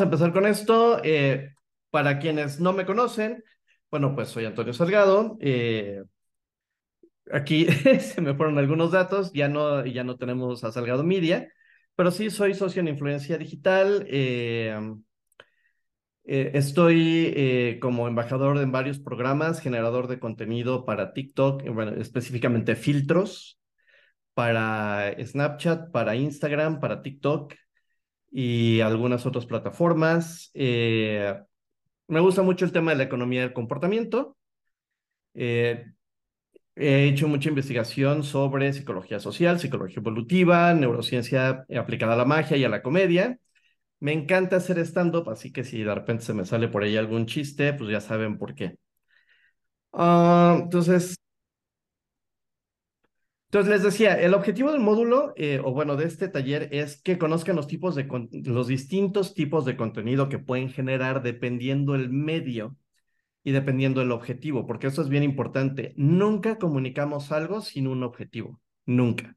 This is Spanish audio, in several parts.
empezar con esto. Eh, para quienes no me conocen, bueno, pues soy Antonio Salgado. Eh, aquí se me fueron algunos datos, ya no, ya no tenemos a Salgado Media, pero sí soy socio en influencia digital. Eh, estoy como embajador en varios programas, generador de contenido para TikTok, bueno, específicamente filtros para Snapchat, para Instagram, para TikTok y algunas otras plataformas. Eh, me gusta mucho el tema de la economía del comportamiento. Eh, he hecho mucha investigación sobre psicología social, psicología evolutiva, neurociencia aplicada a la magia y a la comedia. Me encanta hacer stand-up, así que si de repente se me sale por ahí algún chiste, pues ya saben por qué. Ah, entonces, entonces les decía, el objetivo del módulo, eh, o bueno, de este taller es que conozcan los tipos de los distintos tipos de contenido que pueden generar dependiendo el medio y dependiendo el objetivo, porque eso es bien importante. Nunca comunicamos algo sin un objetivo, nunca.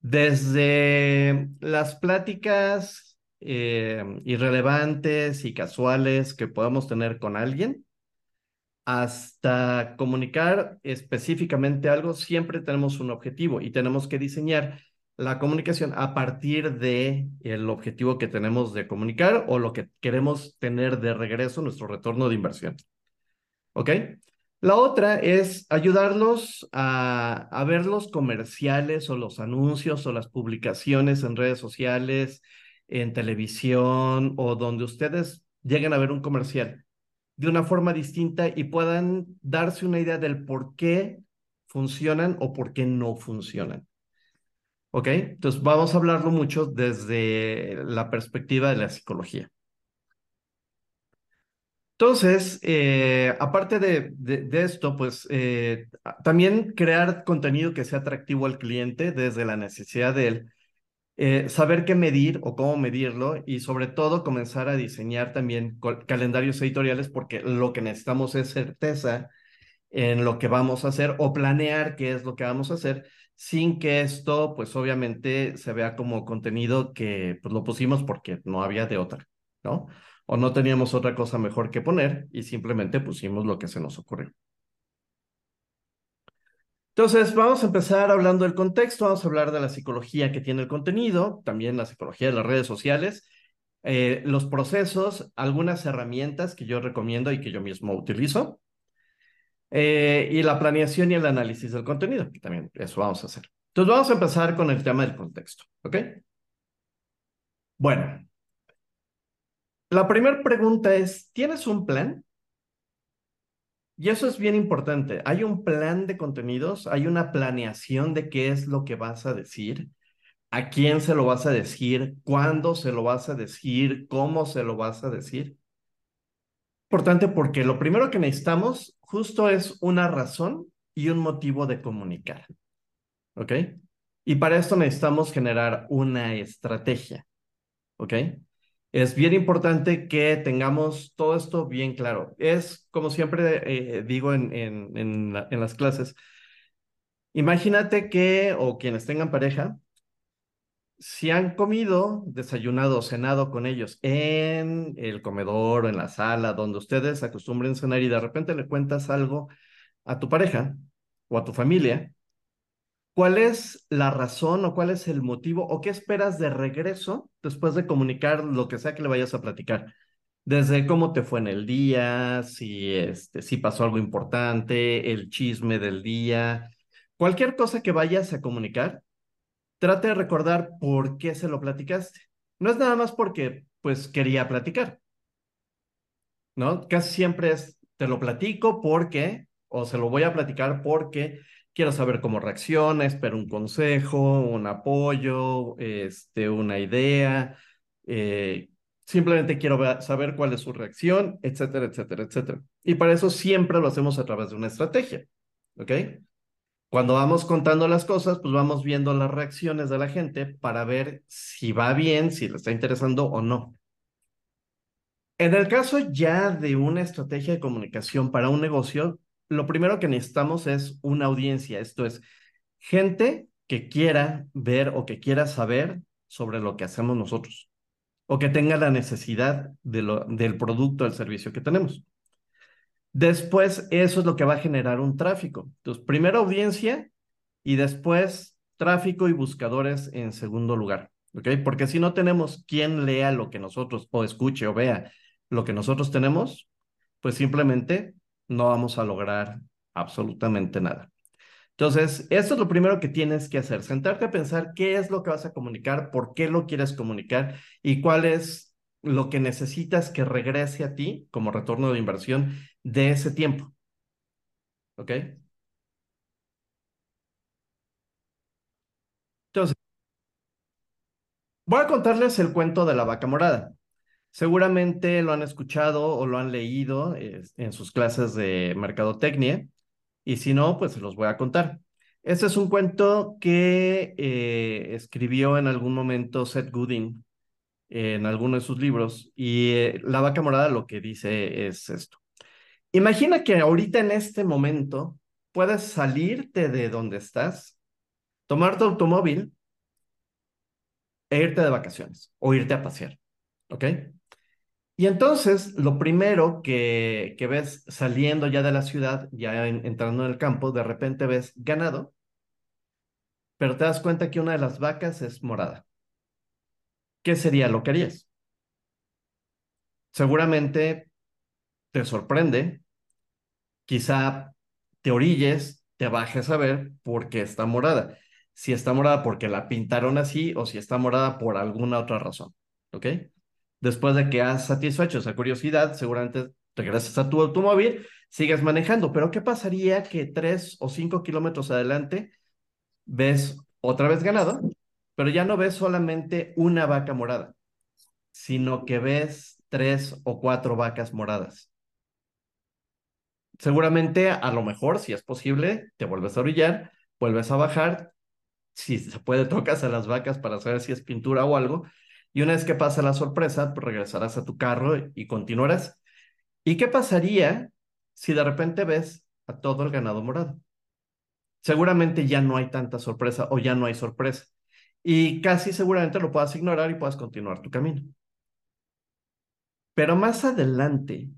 Desde las pláticas eh, irrelevantes y casuales que podamos tener con alguien, hasta comunicar específicamente algo, siempre tenemos un objetivo y tenemos que diseñar la comunicación a partir de el objetivo que tenemos de comunicar o lo que queremos tener de regreso, nuestro retorno de inversión. ¿Ok? La otra es ayudarlos a, a ver los comerciales o los anuncios o las publicaciones en redes sociales, en televisión o donde ustedes lleguen a ver un comercial de una forma distinta y puedan darse una idea del por qué funcionan o por qué no funcionan. ¿Ok? Entonces vamos a hablarlo mucho desde la perspectiva de la psicología. Entonces, eh, aparte de, esto, pues eh, también crear contenido que sea atractivo al cliente desde la necesidad de él eh, saber qué medir o cómo medirlo y sobre todo comenzar a diseñar también calendarios editoriales porque lo que necesitamos es certeza en lo que vamos a hacer o planear qué es lo que vamos a hacer sin que esto pues obviamente se vea como contenido que pues lo pusimos porque no había de otra, ¿no? O no teníamos otra cosa mejor que poner y simplemente pusimos lo que se nos ocurrió. Entonces, vamos a empezar hablando del contexto, vamos a hablar de la psicología que tiene el contenido, también la psicología de las redes sociales, eh, los procesos, algunas herramientas que yo recomiendo y que yo mismo utilizo, eh, y la planeación y el análisis del contenido, que también eso vamos a hacer. Entonces, vamos a empezar con el tema del contexto, ¿ok? Bueno, la primera pregunta es, ¿tienes un plan? Y eso es bien importante. Hay un plan de contenidos, hay una planeación de qué es lo que vas a decir, a quién se lo vas a decir, cuándo se lo vas a decir, cómo se lo vas a decir. Importante porque lo primero que necesitamos justo es una razón y un motivo de comunicar. ¿Ok? Y para esto necesitamos generar una estrategia. ¿Ok? Es bien importante que tengamos todo esto bien claro. Es, como siempre eh, digo en, en, en, las clases, imagínate que, o quienes tengan pareja, si han comido, desayunado, cenado con ellos en el comedor o en la sala, donde ustedes acostumbren cenar y de repente le cuentas algo a tu pareja o a tu familia, ¿Cuál es la razón o cuál es el motivo o qué esperas de regreso después de comunicar lo que sea que le vayas a platicar? Desde cómo te fue en el día, si, este, si pasó algo importante, el chisme del día, cualquier cosa que vayas a comunicar, trate de recordar por qué se lo platicaste. No es nada más porque, pues, quería platicar, ¿no? Casi siempre es, te lo platico porque, o se lo voy a platicar porque quiero saber cómo reacciona, espero un consejo, un apoyo, este, una idea, eh, simplemente quiero saber cuál es su reacción, etcétera, etcétera, etcétera. Y para eso siempre lo hacemos a través de una estrategia, ¿ok? Cuando vamos contando las cosas, pues vamos viendo las reacciones de la gente para ver si va bien, si le está interesando o no. En el caso ya de una estrategia de comunicación para un negocio, lo primero que necesitamos es una audiencia, esto es gente que quiera ver o que quiera saber sobre lo que hacemos nosotros. o que tenga la necesidad del producto o el servicio que tenemos. Después, eso es lo que va a generar un tráfico. Entonces, primero audiencia y después tráfico y buscadores en segundo lugar. ¿Ok? Porque si no tenemos quien lea lo que nosotros, o escuche o vea lo que nosotros tenemos, pues simplemente no vamos a lograr absolutamente nada. Entonces, eso es lo primero que tienes que hacer, sentarte a pensar qué es lo que vas a comunicar, por qué lo quieres comunicar y cuál es lo que necesitas que regrese a ti como retorno de inversión de ese tiempo. ¿Ok? Entonces, voy a contarles el cuento de la vaca morada. Seguramente lo han escuchado o lo han leído en sus clases de mercadotecnia y si no, pues se los voy a contar. Este es un cuento que eh, escribió en algún momento Seth Godin en alguno de sus libros y eh, la vaca morada lo que dice es esto. Imagina que ahorita en este momento puedes salirte de donde estás, tomar tu automóvil e irte de vacaciones o irte a pasear, ¿ok? Y entonces, lo primero que, ves saliendo ya de la ciudad, ya entrando en el campo, de repente ves ganado, pero te das cuenta que una de las vacas es morada. ¿Qué sería lo que harías? Seguramente te sorprende, quizá te orilles, te bajes a ver por qué está morada. Si está morada porque la pintaron así o si está morada por alguna otra razón. ¿Ok? Después de que has satisfecho esa curiosidad, seguramente regresas a tu automóvil, sigues manejando. Pero ¿qué pasaría que tres o cinco kilómetros adelante ves otra vez ganado, pero ya no ves solamente una vaca morada, sino que ves tres o cuatro vacas moradas? Seguramente, a lo mejor, si es posible, te vuelves a orillar, vuelves a bajar, si se puede, tocas a las vacas para saber si es pintura o algo, y una vez que pasa la sorpresa, pues regresarás a tu carro y continuarás. ¿Y qué pasaría si de repente ves a todo el ganado morado? Seguramente ya no hay tanta sorpresa o ya no hay sorpresa. Y casi seguramente lo puedas ignorar y puedas continuar tu camino. Pero más adelante,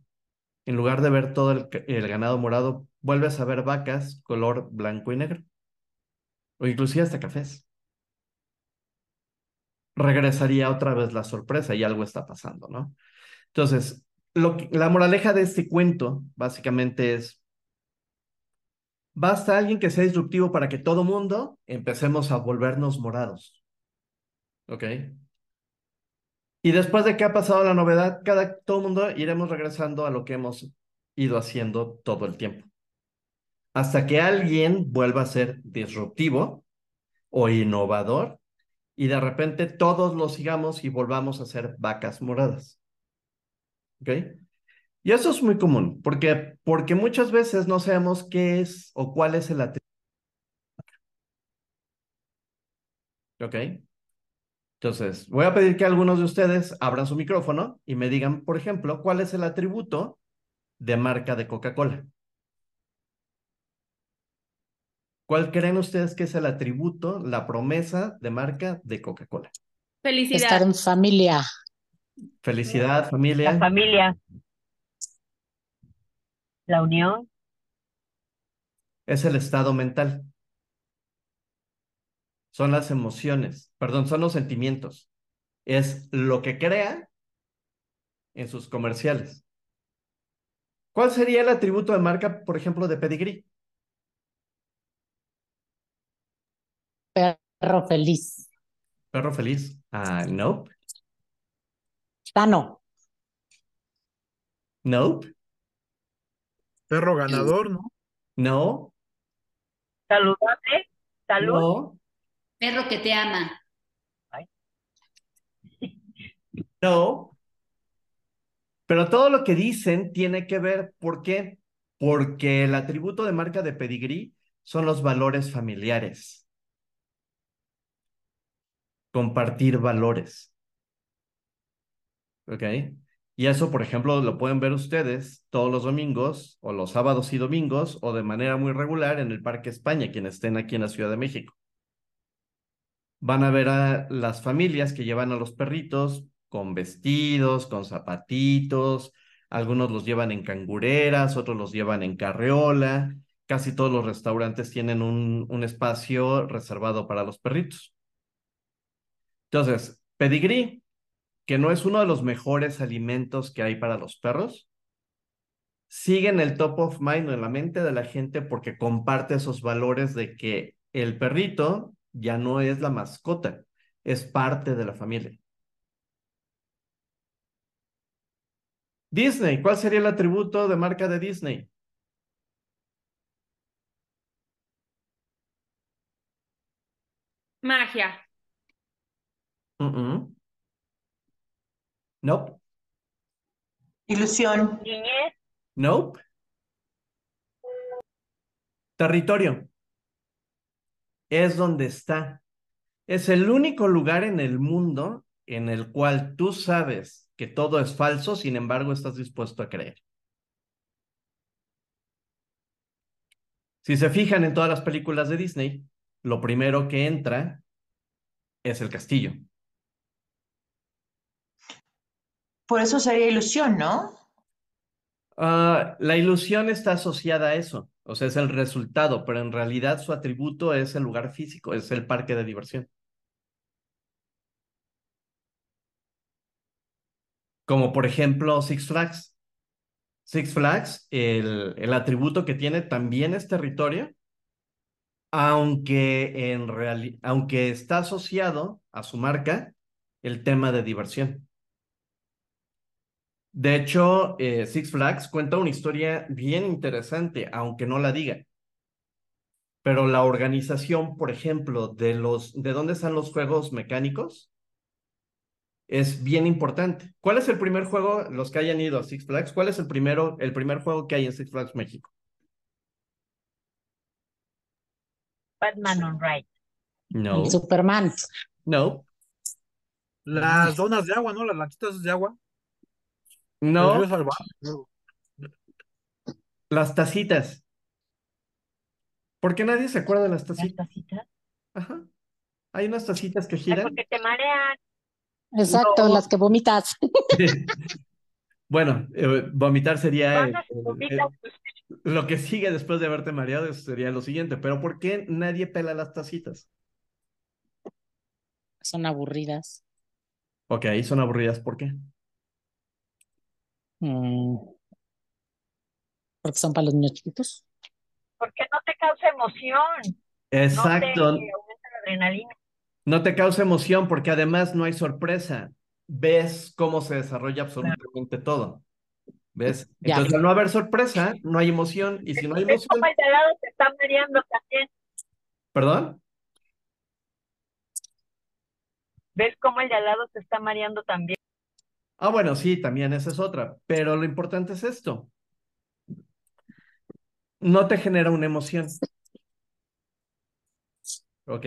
en lugar de ver todo el, el, ganado morado, vuelves a ver vacas color blanco y negro. O inclusive hasta cafés regresaría otra vez la sorpresa y algo está pasando, ¿no? Entonces, la moraleja de este cuento básicamente es, basta alguien que sea disruptivo para que todo mundo empecemos a volvernos morados. ¿Ok? Y después de que ha pasado la novedad, cada, todo mundo iremos regresando a lo que hemos ido haciendo todo el tiempo. Hasta que alguien vuelva a ser disruptivo o innovador y de repente todos lo sigamos y volvamos a ser vacas moradas. ¿Ok? Y eso es muy común, porque, porque muchas veces no sabemos qué es o cuál es el atributo. ¿Ok? Entonces, voy a pedir que algunos de ustedes abran su micrófono y me digan, por ejemplo, cuál es el atributo de marca de Coca-Cola. ¿Cuál creen ustedes que es el atributo, la promesa de marca de Coca-Cola? Felicidad. Estar en familia. Felicidad, familia. La familia. La unión. Es el estado mental. Son las emociones, perdón, son los sentimientos. Es lo que crea en sus comerciales. ¿Cuál sería el atributo de marca, por ejemplo, de Pedigree? Perro feliz. Perro feliz. Ah, nope. Sano. Nope. Perro ganador, ¿no? No. Saludable. Salud. No. Perro que te ama. No. Pero todo lo que dicen tiene que ver, ¿por qué? Porque el atributo de marca de Pedigree son los valores familiares compartir valores. ¿Ok? Y eso, por ejemplo, lo pueden ver ustedes todos los domingos o los sábados y domingos o de manera muy regular en el Parque España, quienes estén aquí en la Ciudad de México. Van a ver a las familias que llevan a los perritos con vestidos, con zapatitos, algunos los llevan en cangureras, otros los llevan en carreola. Casi todos los restaurantes tienen un, un espacio reservado para los perritos. Entonces, pedigrí, que no es uno de los mejores alimentos que hay para los perros, sigue en el top of mind en la mente de la gente porque comparte esos valores de que el perrito ya no es la mascota, es parte de la familia. Disney, ¿cuál sería el atributo de marca de Disney? Magia. Nope. Ilusión. Niñez. Nope. Territorio. Es donde está. Es el único lugar en el mundo en el cual tú sabes que todo es falso, sin embargo estás dispuesto a creer. Si se fijan en todas las películas de Disney, lo primero que entra es el castillo. Por eso sería ilusión, ¿no? Uh, la ilusión está asociada a eso, o sea, es el resultado, pero en realidad su atributo es el lugar físico, es el parque de diversión. Como por ejemplo Six Flags. Six Flags, el, el atributo que tiene también es territorio, aunque, en aunque está asociado a su marca el tema de diversión. De hecho, eh, Six Flags cuenta una historia bien interesante, aunque no la diga. Pero la organización, por ejemplo, de los, de dónde están los juegos mecánicos, es bien importante. ¿Cuál es el primer juego, los que hayan ido a Six Flags, cuál es el primero, el primer juego que hay en Six Flags México? Batman on Ride. No. Superman. No. Las donas de agua, ¿no? Las lanchitas de agua. No. Las tacitas. ¿Por qué nadie se acuerda de las ¿Las tacitas? tacitas? Ajá. Hay unas tacitas que giran. porque te marean. Exacto, No. las que vomitas. Bueno, eh, vomitar sería lo que sigue después de haberte mareado, sería lo siguiente. Pero ¿por qué nadie pela las tacitas? Son aburridas. Ok, son aburridas. ¿Por qué? Mm. Porque son para los niños chiquitos. porque no te causa emoción. Exacto. No te aumenta la adrenalina. No te causa emoción porque además no hay sorpresa. Ves cómo se desarrolla absolutamente todo. ¿Ves? Ya. Entonces, al no haber sorpresa, no hay emoción. Y si no hay ¿Ves emoción, cómo el lado te está mareando también? ¿perdón? ¿Ves cómo el de al lado te está mareando también? Ah, bueno, sí, también esa es otra. Pero lo importante es esto. No te genera una emoción. Ok.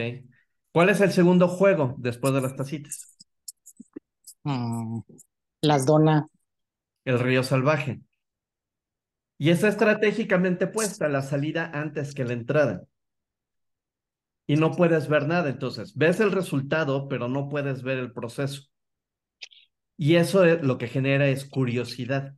¿Cuál es el segundo juego después de las tacitas? Mm. Las donas. El río salvaje. Y está estratégicamente puesta la salida antes que la entrada. Y no puedes ver nada. Entonces, ves el resultado, pero no puedes ver el proceso. Y eso es, lo que genera es curiosidad.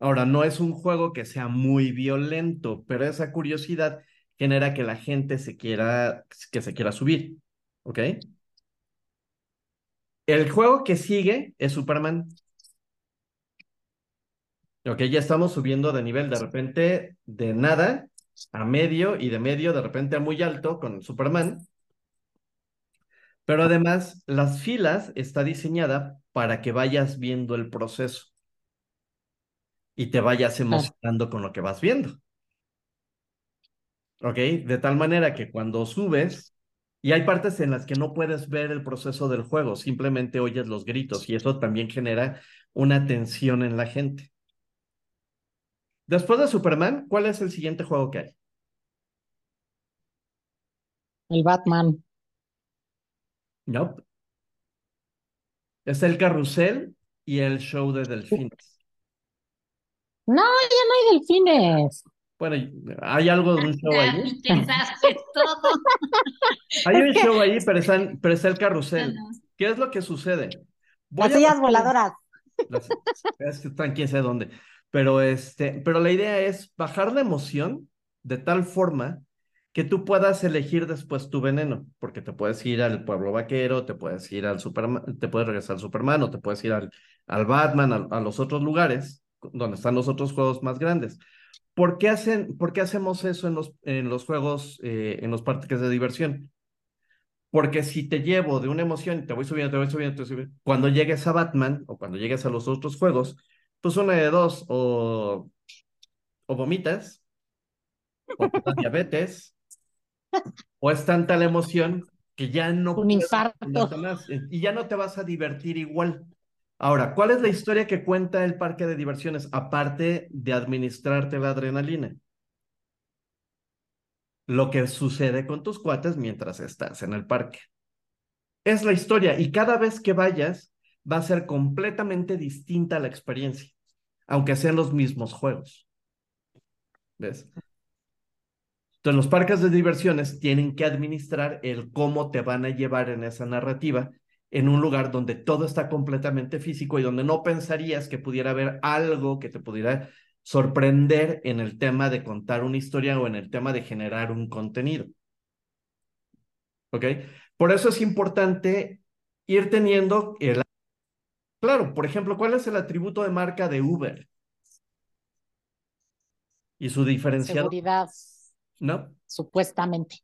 Ahora, no es un juego que sea muy violento, pero esa curiosidad genera que la gente se quiera, que se quiera subir. ¿Ok? El juego que sigue es Superman. Ok, ya estamos subiendo de nivel de repente de nada a medio y de medio de repente a muy alto con Superman. Pero además, las filas está diseñada para que vayas viendo el proceso y te vayas emocionando con lo que vas viendo. ¿Ok? De tal manera que cuando subes, y hay partes en las que no puedes ver el proceso del juego, simplemente oyes los gritos y eso también genera una tensión en la gente. Después de Superman, ¿cuál es el siguiente juego que hay? El Batman. Nope. Es el carrusel y el show de delfines. No, ya no hay delfines. Bueno, hay algo de un show ahí. Todo. Hay un show ahí, pero está, pero está el carrusel. ¿Qué es lo que sucede? voy Las sillas voladoras. las- es que están quién sabe dónde. Pero, este, pero la idea es bajar la emoción de tal forma que tú puedas elegir después tu veneno, porque te puedes ir al pueblo vaquero, te puedes ir al Superman, te puedes regresar al Superman o te puedes ir al, al Batman, al- a, los otros lugares donde están los otros juegos más grandes. ¿Por qué, hacen, por qué hacemos eso en los, en los juegos, eh, en los parques de diversión? Porque si te llevo de una emoción y te voy subiendo, te voy subiendo, te voy subiendo, cuando llegues a Batman o cuando llegues a los otros juegos, pues una de dos, o, o vomitas, o te diabetes, o es tanta la emoción que ya no Un infarto. eh, y ya no te vas a divertir igual. Ahora, ¿cuál es la historia que cuenta el parque de diversiones aparte de administrarte la adrenalina? Lo que sucede con tus cuates mientras estás en el parque. Es la historia y cada vez que vayas va a ser completamente distinta la experiencia, aunque sean los mismos juegos. ¿Ves? Entonces, los parques de diversiones tienen que administrar el cómo te van a llevar en esa narrativa en un lugar donde todo está completamente físico y donde no pensarías que pudiera haber algo que te pudiera sorprender en el tema de contar una historia o en el tema de generar un contenido. ¿Ok? Por eso es importante ir teniendo el... Claro, por ejemplo, ¿cuál es el atributo de marca de Uber? Y su diferenciado, Seguridad, ¿no? supuestamente.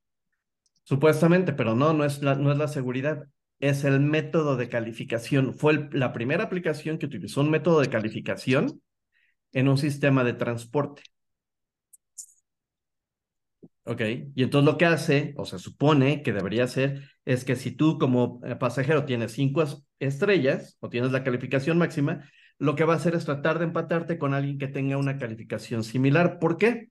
Supuestamente, pero no, no es la, no es la seguridad, es el método de calificación. Fue el- la primera aplicación que utilizó un método de calificación en un sistema de transporte. ¿Ok? Y entonces lo que hace, o se supone que debería hacer, es que si tú como eh, pasajero tienes cinco es- estrellas o tienes la calificación máxima, lo que va a hacer es tratar de empatarte con alguien que tenga una calificación similar. ¿Por qué?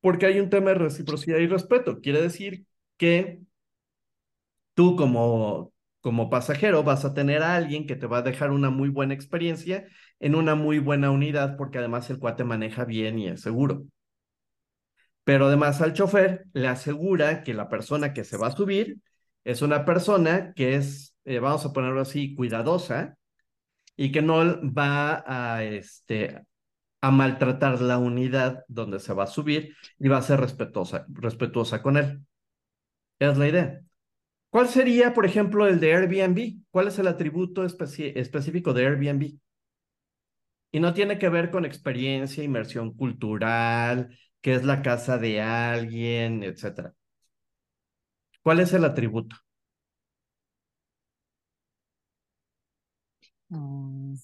Porque hay un tema de reciprocidad y respeto. Quiere decir que tú como, como pasajero vas a tener a alguien que te va a dejar una muy buena experiencia en una muy buena unidad, porque además el cuate maneja bien y es seguro. Pero además al chofer le asegura que la persona que se va a subir es una persona que es, eh, vamos a ponerlo así, cuidadosa y que no va a, este, a maltratar la unidad donde se va a subir y va a ser respetuosa, respetuosa con él. Es la idea. ¿Cuál sería, por ejemplo, el de Airbnb? ¿Cuál es el atributo especi- específico de Airbnb? Y no tiene que ver con experiencia, inmersión cultural, que es la casa de alguien, etcétera. ¿Cuál es el atributo? Mm,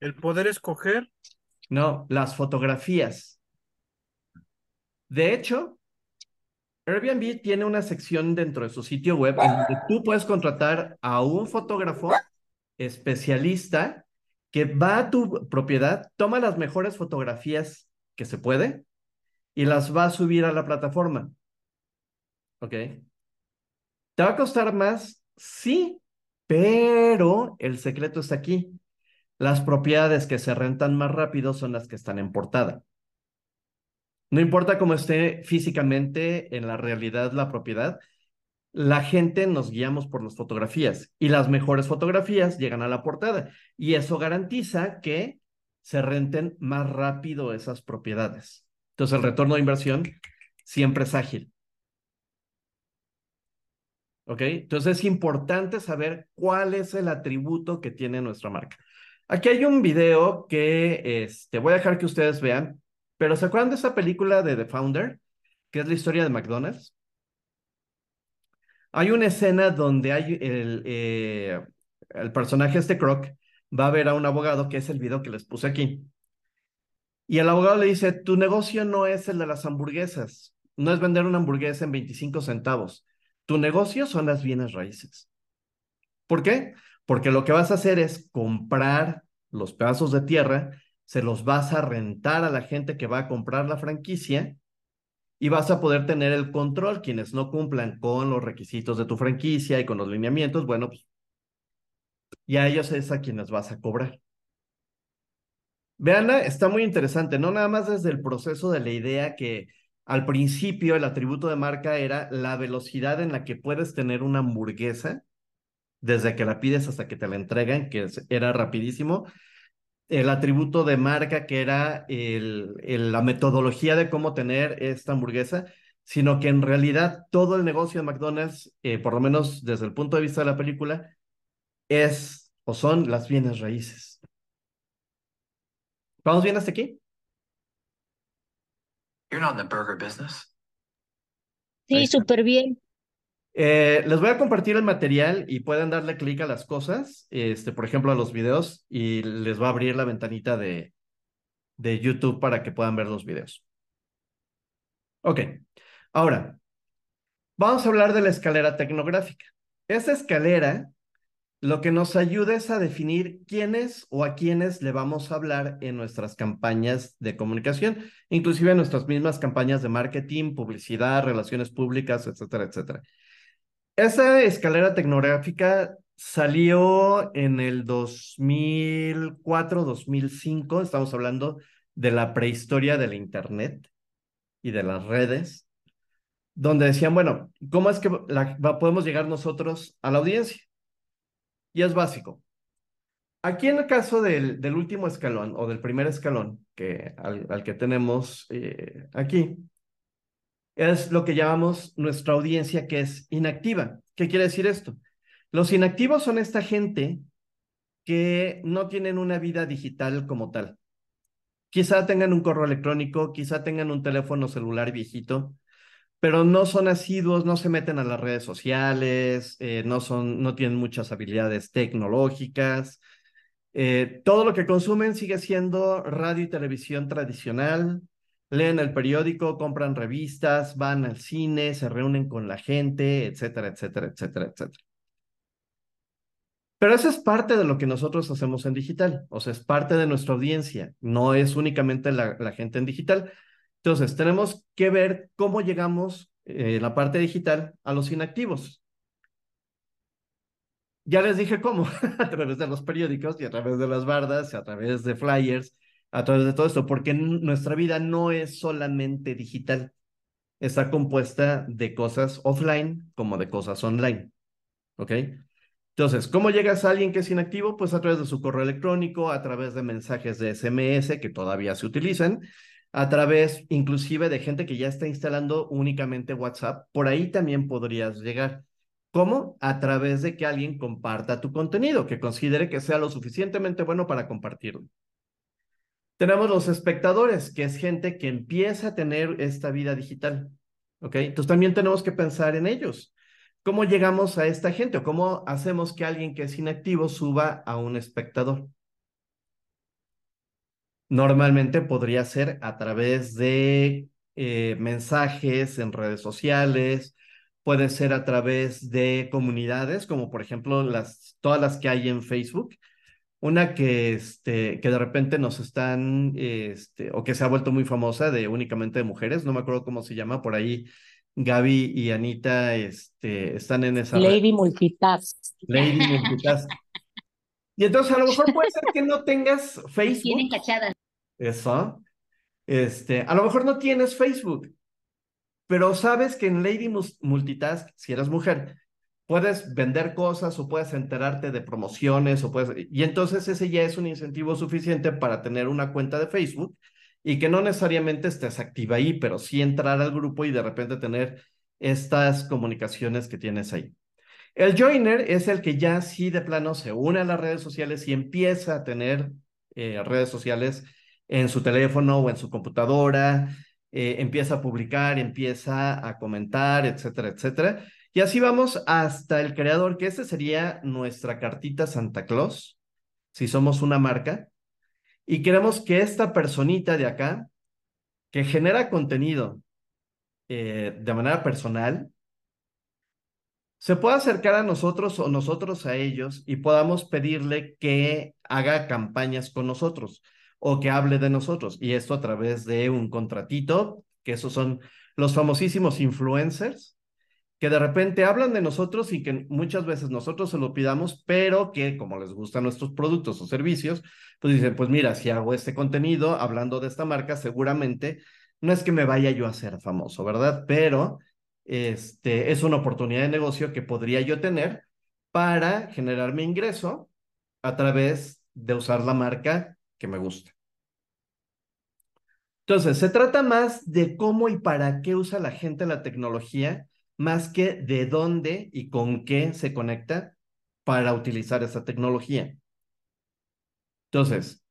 El poder escoger. No, las fotografías. De hecho, Airbnb tiene una sección dentro de su sitio web en donde tú puedes contratar a un fotógrafo especialista que va a tu propiedad, toma las mejores fotografías que se puede y las va a subir a la plataforma. ¿Ok? ¿Te va a costar más? Sí, pero el secreto está aquí. Las propiedades que se rentan más rápido son las que están en portada. No importa cómo esté físicamente en la realidad la propiedad, la gente nos guiamos por las fotografías y las mejores fotografías llegan a la portada y eso garantiza que se renten más rápido esas propiedades. Entonces el retorno de inversión siempre es ágil. ¿Ok? Entonces es importante saber cuál es el atributo que tiene nuestra marca. Aquí hay un video que este, voy a dejar que ustedes vean, pero ¿se acuerdan de esa película de The Founder? Que es la historia de McDonald's. Hay una escena donde hay el, eh, el personaje este Croc va a ver a un abogado, que es el video que les puse aquí. Y el abogado le dice, tu negocio no es el de las hamburguesas, no es vender una hamburguesa en 25 centavos. Tu negocio son las bienes raíces. ¿Por qué? Porque lo que vas a hacer es comprar los pedazos de tierra, se los vas a rentar a la gente que va a comprar la franquicia y vas a poder tener el control. Quienes no cumplan con los requisitos de tu franquicia y con los lineamientos, bueno, pues y a ellos es a quienes vas a cobrar. Veanla, está muy interesante, no nada más desde el proceso de la idea que al principio el atributo de marca era la velocidad en la que puedes tener una hamburguesa desde que la pides hasta que te la entregan, que era rapidísimo. El atributo de marca, que era el, el- la metodología de cómo tener esta hamburguesa, sino que en realidad todo el negocio de McDonald's, eh, por lo menos desde el punto de vista de la película, es o son las bienes raíces. ¿Vamos bien hasta aquí? You're not in the burger business. Sí, súper bien. Eh, les voy a compartir el material y pueden darle clic a las cosas, este, por ejemplo, a los videos, y les va a abrir la ventanita de, de YouTube para que puedan ver los videos. Ok, ahora, vamos a hablar de la escalera tecnográfica. Esta escalera lo que nos ayuda es a definir quiénes o a quiénes le vamos a hablar en nuestras campañas de comunicación, inclusive en nuestras mismas campañas de marketing, publicidad, relaciones públicas, etcétera, etcétera. Esa escalera tecnográfica salió en el 2004, 2005, estamos hablando de la prehistoria de la Internet y de las redes, donde decían, bueno, ¿cómo es que la- podemos llegar nosotros a la audiencia? Y es básico. Aquí en el caso del, del último escalón o del primer escalón que, al, al que tenemos eh, aquí, es lo que llamamos nuestra audiencia que es inactiva. ¿Qué quiere decir esto? Los inactivos son esta gente que no tienen una vida digital como tal. Quizá tengan un correo electrónico, quizá tengan un teléfono celular viejito, pero no son asiduos, no se meten a las redes sociales, eh, no son, no tienen muchas habilidades tecnológicas. Eh, todo lo que consumen sigue siendo radio y televisión tradicional, leen el periódico, compran revistas, van al cine, se reúnen con la gente, etcétera, etcétera, etcétera, etcétera. Pero eso es parte de lo que nosotros hacemos en digital, o sea, es parte de nuestra audiencia, no es únicamente la, gente en digital. Entonces, tenemos que ver cómo llegamos eh, la parte digital a los inactivos. Ya les dije cómo, a través de los periódicos y a través de las bardas, y a través de flyers, a través de todo esto, porque nuestra vida no es solamente digital, está compuesta de cosas offline como de cosas online, ¿ok? Entonces, ¿cómo llegas a alguien que es inactivo? Pues a través de su correo electrónico, a través de mensajes de SMS que todavía se utilizan, a través inclusive de gente que ya está instalando únicamente WhatsApp. Por ahí también podrías llegar. ¿Cómo? A través de que alguien comparta tu contenido, que considere que sea lo suficientemente bueno para compartirlo. Tenemos los espectadores, que es gente que empieza a tener esta vida digital. ¿Ok? Entonces también tenemos que pensar en ellos. ¿Cómo llegamos a esta gente o cómo hacemos que alguien que es inactivo suba a un espectador? Normalmente podría ser a través de eh, mensajes en redes sociales, puede ser a través de comunidades, como por ejemplo las, todas las que hay en Facebook. Una que, este, que de repente nos están, este, o que se ha vuelto muy famosa de únicamente de mujeres, no me acuerdo cómo se llama, por ahí Gaby y Anita este, están en esa. Lady Multitask. Lady Multitask. Y entonces a lo mejor puede ser que no tengas Facebook. tienen cachadas. Eso. Este, a lo mejor no tienes Facebook, pero sabes que en Lady Multitask, si eres mujer, puedes vender cosas o puedes enterarte de promociones o puedes, y entonces ese ya es un incentivo suficiente para tener una cuenta de Facebook y que no necesariamente estés activa ahí, pero sí entrar al grupo y de repente tener estas comunicaciones que tienes ahí. El joiner es el que ya sí de plano se une a las redes sociales y empieza a tener eh, redes sociales en su teléfono o en su computadora, eh, empieza a publicar, empieza a comentar, etcétera, etcétera. Y así vamos hasta el creador, que ese sería nuestra cartita Santa Claus, si somos una marca, y queremos que esta personita de acá, que genera contenido eh, de manera personal, se pueda acercar a nosotros o nosotros a ellos y podamos pedirle que haga campañas con nosotros o que hable de nosotros. Y esto a través de un contratito, que esos son los famosísimos influencers, que de repente hablan de nosotros y que muchas veces nosotros se lo pidamos, pero que como les gustan nuestros productos o servicios, pues dicen, pues mira, si hago este contenido hablando de esta marca, seguramente no es que me vaya yo a ser famoso, ¿verdad? Pero este, es una oportunidad de negocio que podría yo tener para generar mi ingreso a través de usar la marca que me gusta. Entonces, se trata más de cómo y para qué usa la gente la tecnología, más que de dónde y con qué se conecta para utilizar esa tecnología. Entonces,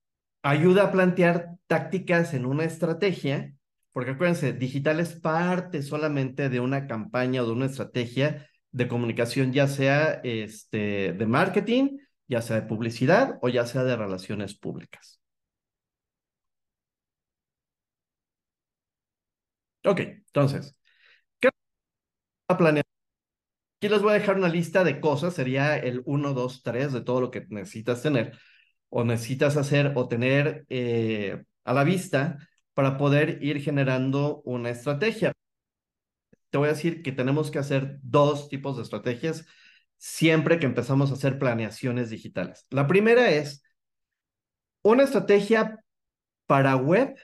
ayuda a plantear tácticas en una estrategia, porque acuérdense, digital es parte solamente de una campaña o de una estrategia de comunicación, ya sea este, de marketing, ya sea de publicidad o ya sea de relaciones públicas. Ok, entonces, ¿qué a planear? Aquí les voy a dejar una lista de cosas, sería el 1, 2, 3 de todo lo que necesitas tener o necesitas hacer o tener eh, a la vista para poder ir generando una estrategia. Te voy a decir que tenemos que hacer dos tipos de estrategias siempre que empezamos a hacer planeaciones digitales. La primera es una estrategia para web,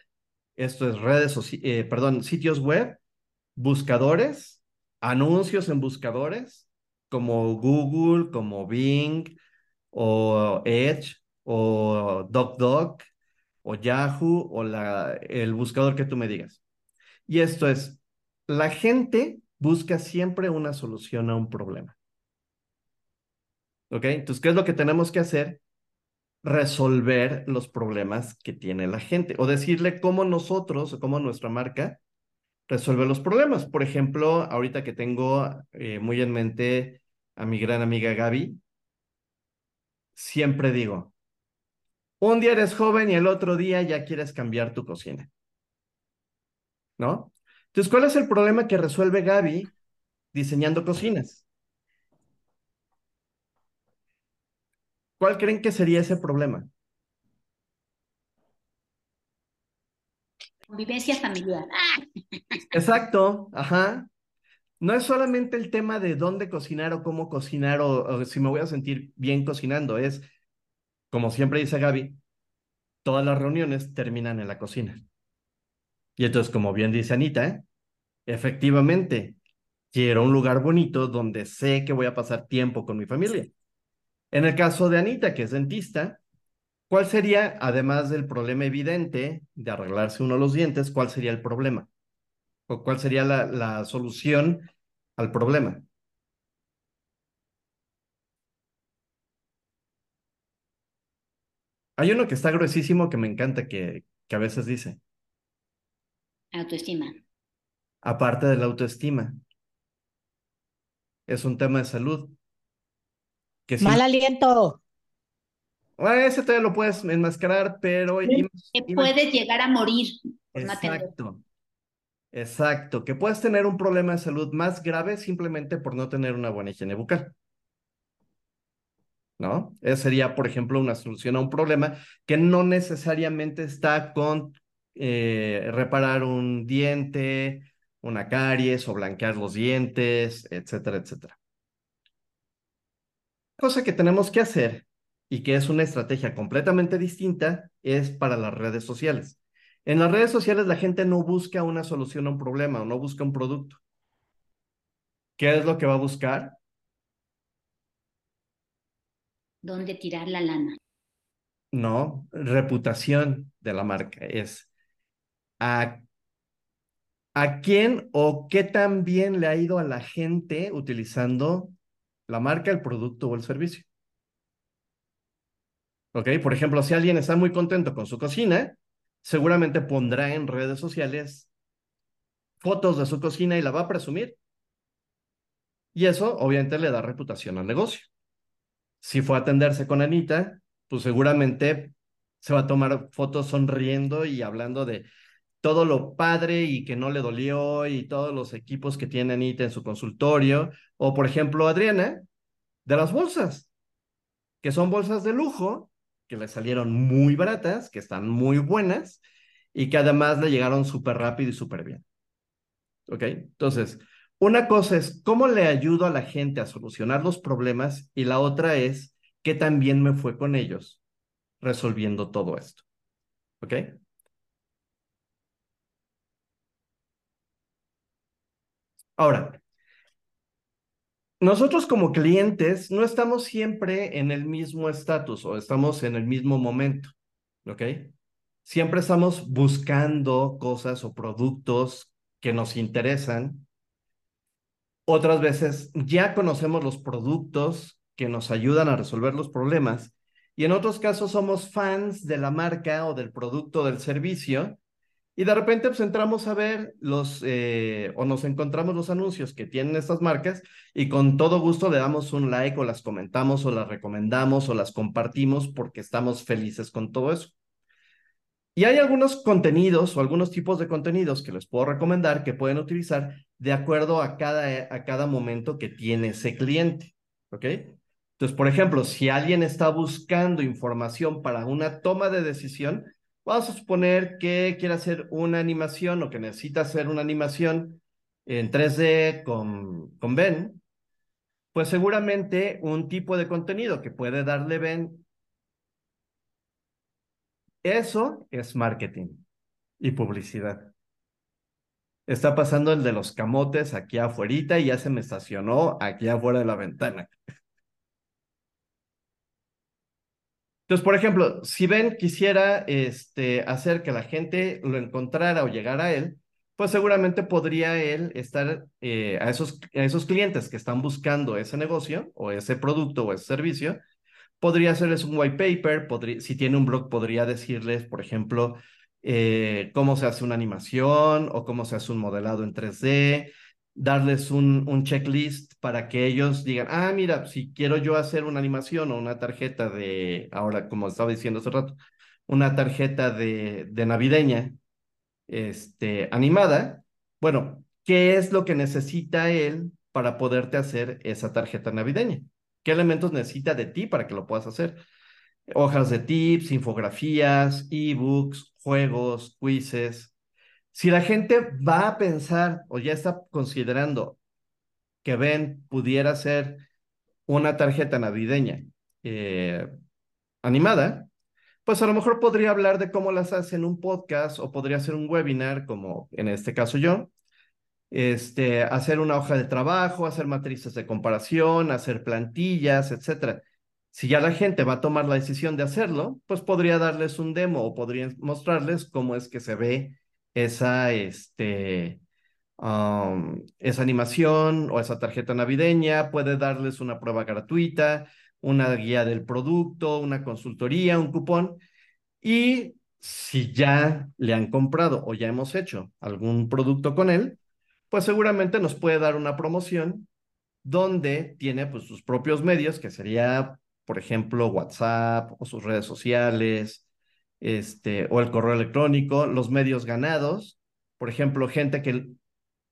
esto es redes, eh, perdón, sitios web, buscadores, anuncios en buscadores, como Google, como Bing o Edge o DocDoc o Yahoo o la, el buscador que tú me digas. Y esto es, la gente busca siempre una solución a un problema. ¿Ok? Entonces, ¿qué es lo que tenemos que hacer? Resolver los problemas que tiene la gente o decirle cómo nosotros o cómo nuestra marca resuelve los problemas. Por ejemplo, ahorita que tengo eh, muy en mente a mi gran amiga Gaby, siempre digo, un día eres joven y el otro día ya quieres cambiar tu cocina. ¿No? Entonces, ¿cuál es el problema que resuelve Gaby diseñando cocinas? ¿Cuál creen que sería ese problema? Convivencia familiar. Exacto, ajá. No es solamente el tema de dónde cocinar o cómo cocinar o, o, si me voy a sentir bien cocinando, es, como siempre dice Gaby, todas las reuniones terminan en la cocina. Y entonces, como bien dice Anita, efectivamente, quiero un lugar bonito donde sé que voy a pasar tiempo con mi familia. En el caso de Anita, que es dentista, ¿cuál sería, además del problema evidente de arreglarse uno los dientes, cuál sería el problema? ¿O cuál sería la, la solución al problema? Hay uno que está gruesísimo que me encanta que, que a veces dice. Autoestima. Aparte de la autoestima. Es un tema de salud. Que sí, Mal aliento. Bueno, ese todavía lo puedes enmascarar, pero... Que puedes llegar a morir. Exacto. Exacto. Que puedes tener un problema de salud más grave simplemente por no tener una buena higiene bucal. ¿No? Esa sería, por ejemplo, una solución a un problema que no necesariamente está con eh, reparar un diente, una caries o blanquear los dientes, etcétera, etcétera. Cosa que tenemos que hacer y que es una estrategia completamente distinta es para las redes sociales. En las redes sociales la gente no busca una solución a un problema o no busca un producto. ¿Qué es lo que va a buscar? ¿Dónde tirar la lana? No, reputación de la marca. Es a, a quién o qué tan bien le ha ido a la gente utilizando la marca, el producto o el servicio. ¿Ok? Por ejemplo, si alguien está muy contento con su cocina, seguramente pondrá en redes sociales fotos de su cocina y la va a presumir. Y eso obviamente le da reputación al negocio. Si fue a atenderse con Anita, pues seguramente se va a tomar fotos sonriendo y hablando de todo lo padre y que no le dolió y todos los equipos que tiene Anita en su consultorio. O por ejemplo, Adriana, de las bolsas, que son bolsas de lujo, que le salieron muy baratas, que están muy buenas y que además le llegaron súper rápido y súper bien. ¿Ok? Entonces, una cosa es cómo le ayudo a la gente a solucionar los problemas y la otra es qué tan bien me fue con ellos resolviendo todo esto. ¿Ok? Ahora, nosotros como clientes no estamos siempre en el mismo estatus o estamos en el mismo momento, ¿ok? Siempre estamos buscando cosas o productos que nos interesan. Otras veces ya conocemos los productos que nos ayudan a resolver los problemas y en otros casos somos fans de la marca o del producto o del servicio y de repente pues entramos a ver los eh, o nos encontramos los anuncios que tienen estas marcas y con todo gusto le damos un like o las comentamos o las recomendamos o las compartimos porque estamos felices con todo eso. Y hay algunos contenidos o algunos tipos de contenidos que les puedo recomendar que pueden utilizar de acuerdo a cada, a cada momento que tiene ese cliente. ¿Ok? Entonces, por ejemplo, si alguien está buscando información para una toma de decisión, vamos a suponer que quiere hacer una animación o que necesita hacer una animación en 3D con, con Ben, pues seguramente un tipo de contenido que puede darle Ben, eso es marketing y publicidad. Está pasando el de los camotes aquí afuera y ya se me estacionó aquí afuera de la ventana. Entonces, por ejemplo, si Ben quisiera este, hacer que la gente lo encontrara o llegara a él, pues seguramente podría él estar eh, a, esos, clientes que están buscando ese negocio o ese producto o ese servicio, podría hacerles un white paper, podría, si tiene un blog, podría decirles, por ejemplo, eh, cómo se hace una animación o cómo se hace un modelado en 3D, darles un, un, checklist para que ellos digan, ah, mira, si quiero yo hacer una animación o una tarjeta de, ahora como estaba diciendo hace rato, una tarjeta de, de navideña este, animada, bueno, ¿qué es lo que necesita él para poderte hacer esa tarjeta navideña? ¿Qué elementos necesita de ti para que lo puedas hacer? Hojas de tips, infografías, ebooks, juegos, quizzes. Si la gente va a pensar o ya está considerando que Ben pudiera ser una tarjeta navideña eh, animada, pues a lo mejor podría hablar de cómo las hace en un podcast o podría hacer un webinar, como en este caso yo, este, hacer una hoja de trabajo, hacer matrices de comparación, hacer plantillas, etcétera. Si ya la gente va a tomar la decisión de hacerlo, pues podría darles un demo o podría mostrarles cómo es que se ve esa, este, um, esa animación o esa tarjeta navideña, puede darles una prueba gratuita, una guía del producto, una consultoría, un cupón. Y si ya le han comprado o ya hemos hecho algún producto con él, pues seguramente nos puede dar una promoción donde tiene pues sus propios medios, que sería, por ejemplo, WhatsApp o sus redes sociales, este, o el correo electrónico, los medios ganados, por ejemplo, gente que,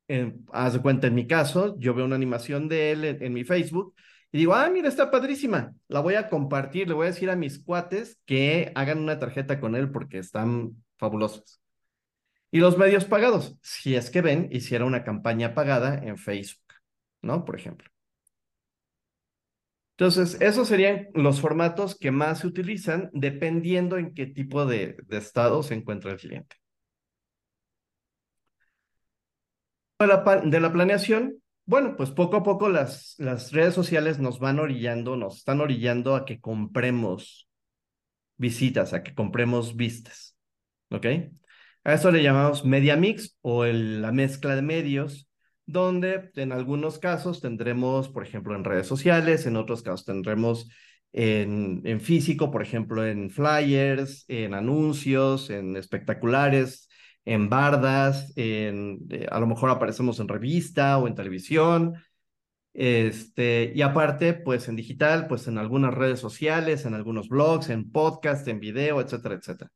eh, haz cuenta en mi caso, yo veo una animación de él en, en mi Facebook y digo, ah, mira, está padrísima, la voy a compartir, le voy a decir a mis cuates que hagan una tarjeta con él porque están fabulosos. Y los medios pagados, si es que ven, hiciera una campaña pagada en Facebook, ¿no? Por ejemplo. Entonces, esos serían los formatos que más se utilizan dependiendo en qué tipo de, estado se encuentra el cliente. De la, planeación, bueno, pues poco a poco las, redes sociales nos van orillando, nos están orillando a que compremos visitas, a que compremos vistas. ¿Ok? A eso le llamamos media mix o la mezcla de medios, donde en algunos casos tendremos, por ejemplo, en redes sociales, en otros casos tendremos en, en físico, por ejemplo, en flyers, en anuncios, en espectaculares, en bardas, en, eh, a lo mejor aparecemos en revista o en televisión. Este, y aparte, pues en digital, pues en algunas redes sociales, en algunos blogs, en podcast, en video, etcétera, etcétera.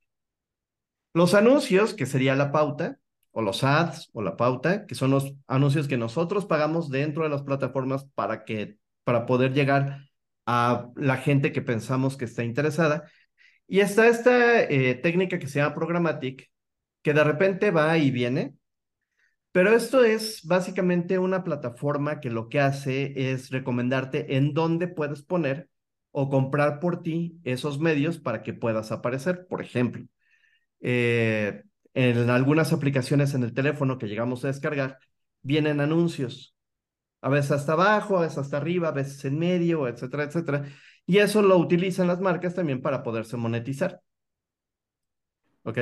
Los anuncios, que sería la pauta, o los ads, o la pauta, que son los anuncios que nosotros pagamos dentro de las plataformas para que, para poder llegar a la gente que pensamos que está interesada. Y está esta eh, técnica que se llama programmatic, que de repente va y viene, pero esto es básicamente una plataforma que lo que hace es recomendarte en dónde puedes poner o comprar por ti esos medios para que puedas aparecer. Por ejemplo, eh, en algunas aplicaciones en el teléfono que llegamos a descargar, vienen anuncios. A veces hasta abajo, a veces hasta arriba, a veces en medio, etcétera, etcétera. Y eso lo utilizan las marcas también para poderse monetizar. ¿Ok?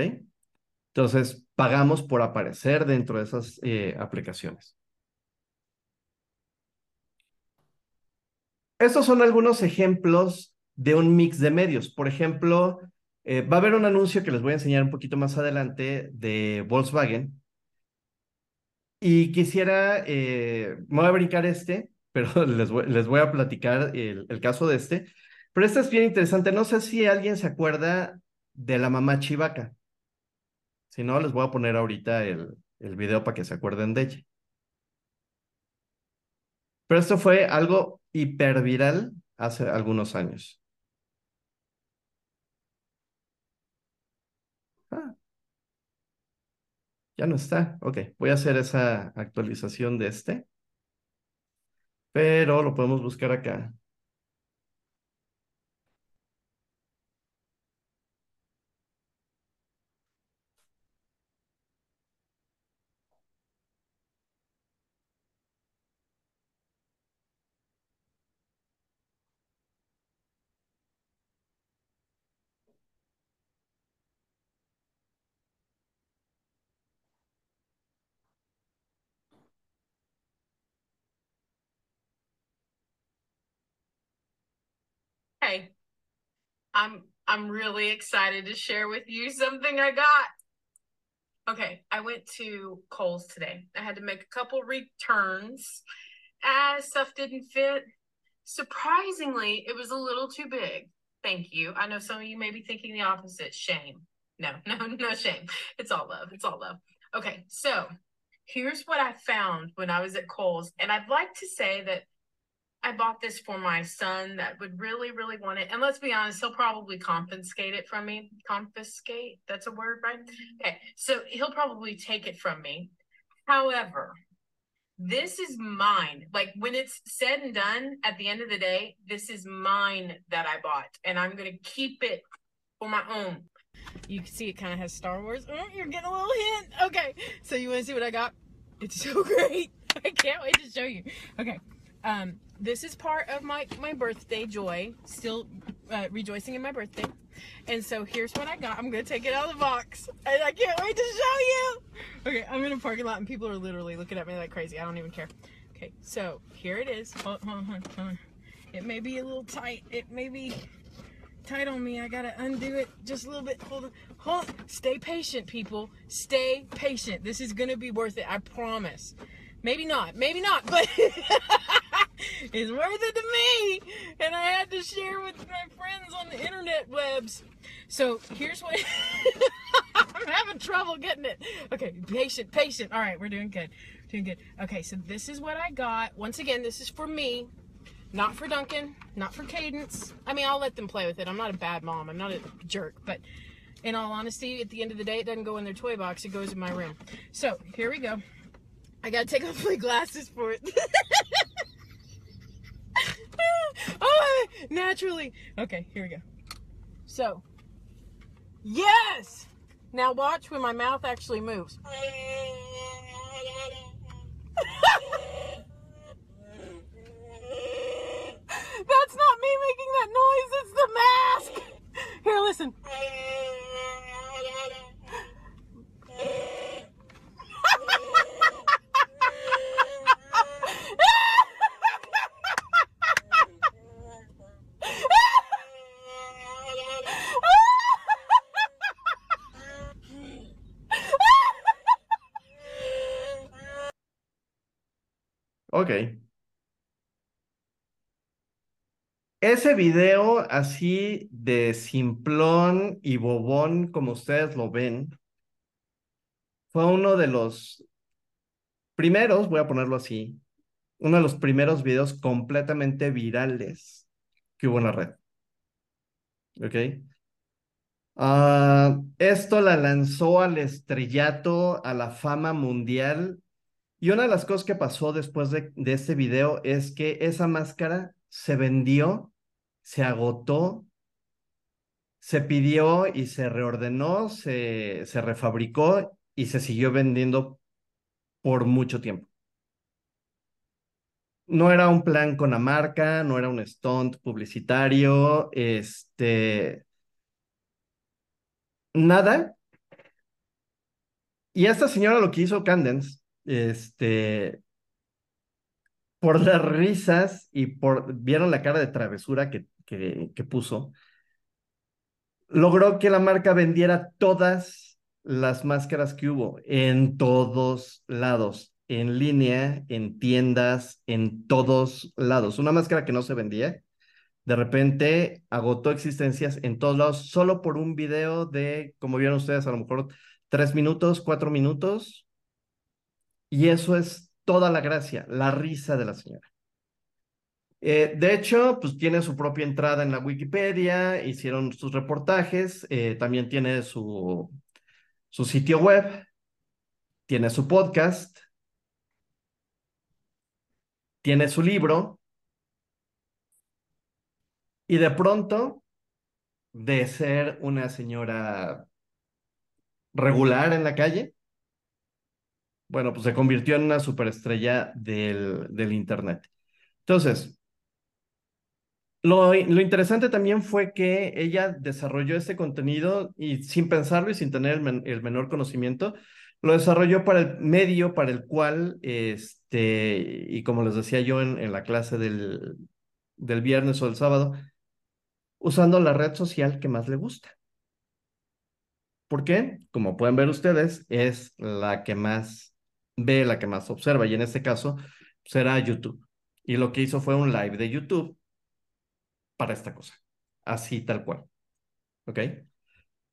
Entonces, pagamos por aparecer dentro de esas eh, aplicaciones. Estos son algunos ejemplos de un mix de medios. Por ejemplo, eh, va a haber un anuncio que les voy a enseñar un poquito más adelante de Volkswagen. Y quisiera, eh, me voy a brincar este, pero les voy, les voy a platicar el, caso de este. Pero este es bien interesante. No sé si alguien se acuerda de la mamá Chivaca. Si no, les voy a poner ahorita el, el video para que se acuerden de ella. Pero esto fue algo hiperviral hace algunos años. Ah, ya no está. Ok, voy a hacer esa actualización de este. Pero lo podemos buscar acá. I'm I'm really excited to share with you something I got. Okay, I went to Kohl's today. I had to make a couple returns as stuff didn't fit. Surprisingly, it was a little too big. Thank you. I know some of you may be thinking the opposite. Shame. No, no, no shame. It's all love. It's all love. Okay, so here's what I found when I was at Kohl's. And I'd like to say that I bought this for my son that would really, really want it. And let's be honest, he'll probably confiscate it from me. Confiscate, that's a word, right? Mm-hmm. Okay, so he'll probably take it from me. However, this is mine. Like when it's said and done, at the end of the day, this is mine that I bought. And I'm going to keep it for my own. You can see it kind of has Star Wars. Oh, you're getting a little hint. Okay, so you want to see what I got? It's so great. I can't wait to show you. Okay. Um, this is part of my my birthday joy still uh, rejoicing in my birthday. And so here's what i got. I'm gonna take it out of the box. And i can't wait to show you. Okay i'm in a parking lot and people are literally looking at me like crazy. I don't even care. Okay so here it is. Hold, hold, hold, hold. it may be a little tight. It may be tight on me. I gotta undo it just a little bit. Hold on. Hold stay patient people. Stay patient. This is gonna be worth it i promise. Maybe not. Maybe not but it's worth it to me. And I had to share with my friends on the internet webs. So here's what I'm having trouble getting it. Okay, patient, patient. All right, we're doing good. Doing good. Okay, so this is what I got. Once again, this is for me, not for Duncan, not for Cadence. I mean, I'll let them play with it. I'm not a bad mom. I'm not a jerk, but in all honesty, at the end of the day, it doesn't go in their toy box. It goes in my room. So here we go. I gotta take off my glasses for it. oh, naturally. Okay, here we go. So, yes! Now watch when my mouth actually moves. That's not me making that noise, it's the mask! Here, listen. Ok. Ese video así de simplón y bobón, como ustedes lo ven, fue uno de los primeros, voy a ponerlo así, uno de los primeros videos completamente virales que hubo en la red. ¿Ok? Ah, esto la lanzó al estrellato, a la fama mundial. Y una de las cosas que pasó después de, este video es que esa máscara se vendió, se agotó, se pidió y se reordenó, se, se refabricó y se siguió vendiendo por mucho tiempo. no era un plan con la marca, no era un stunt publicitario, este, nada. Y esta señora lo que hizo Candence, este, por las risas y por, vieron la cara de travesura que, que, que puso, logró que la marca vendiera todas las máscaras que hubo en todos lados, en línea, en tiendas, en todos lados. Una máscara que no se vendía, de repente agotó existencias en todos lados, solo por un video de, como vieron ustedes, a lo mejor tres minutos, cuatro minutos. Y eso es toda la gracia, la risa de la señora. Eh, de hecho, pues tiene su propia entrada en la Wikipedia, hicieron sus reportajes, eh, también tiene su, su sitio web, tiene su podcast, tiene su libro, y de pronto, de ser una señora regular en la calle, bueno, pues se convirtió en una superestrella del, del Internet. Entonces, lo, lo, interesante también fue que ella desarrolló ese contenido y sin pensarlo y sin tener el, men, el, menor conocimiento, lo desarrolló para el medio para el cual, este, y como les decía yo en, en la clase del, del viernes o del sábado, usando la red social que más le gusta. ¿Por qué? Como pueden ver ustedes, es la que más ve, la que más observa, y en este caso será YouTube. Y lo que hizo fue un live de YouTube para esta cosa, así tal cual. ¿Ok?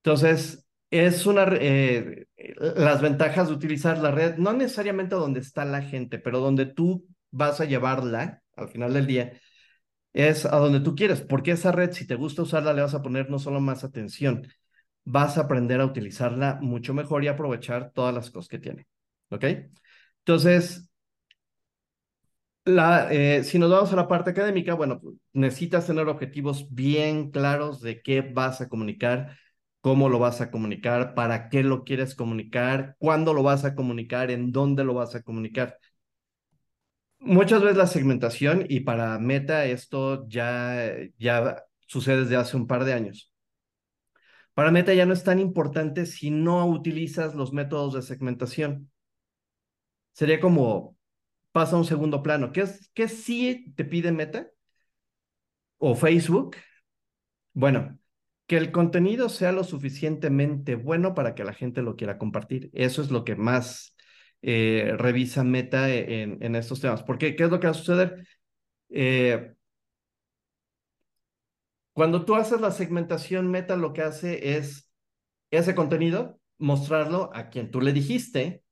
Entonces, es una, eh, las ventajas de utilizar la red, no necesariamente donde está la gente, pero donde tú vas a llevarla al final del día, es a donde tú quieres, porque esa red, si te gusta usarla, le vas a poner no solo más atención, vas a aprender a utilizarla mucho mejor y aprovechar todas las cosas que tiene. ¿Ok? Entonces, la, eh, si nos vamos a la parte académica, bueno, pues, necesitas tener objetivos bien claros de qué vas a comunicar, cómo lo vas a comunicar, para qué lo quieres comunicar, cuándo lo vas a comunicar, en dónde lo vas a comunicar. Muchas veces la segmentación, y para Meta esto ya, ya sucede desde hace un par de años. Para Meta ya no es tan importante si no utilizas los métodos de segmentación. Sería como pasa a un segundo plano. ¿Qué, es, ¿Qué sí te pide Meta? ¿O Facebook? Bueno, que el contenido sea lo suficientemente bueno para que la gente lo quiera compartir. Eso es lo que más eh, revisa Meta en, en, estos temas. Porque, ¿qué es lo que va a suceder? Eh, cuando tú haces la segmentación, Meta lo que hace es ese contenido, mostrarlo a quien tú le dijiste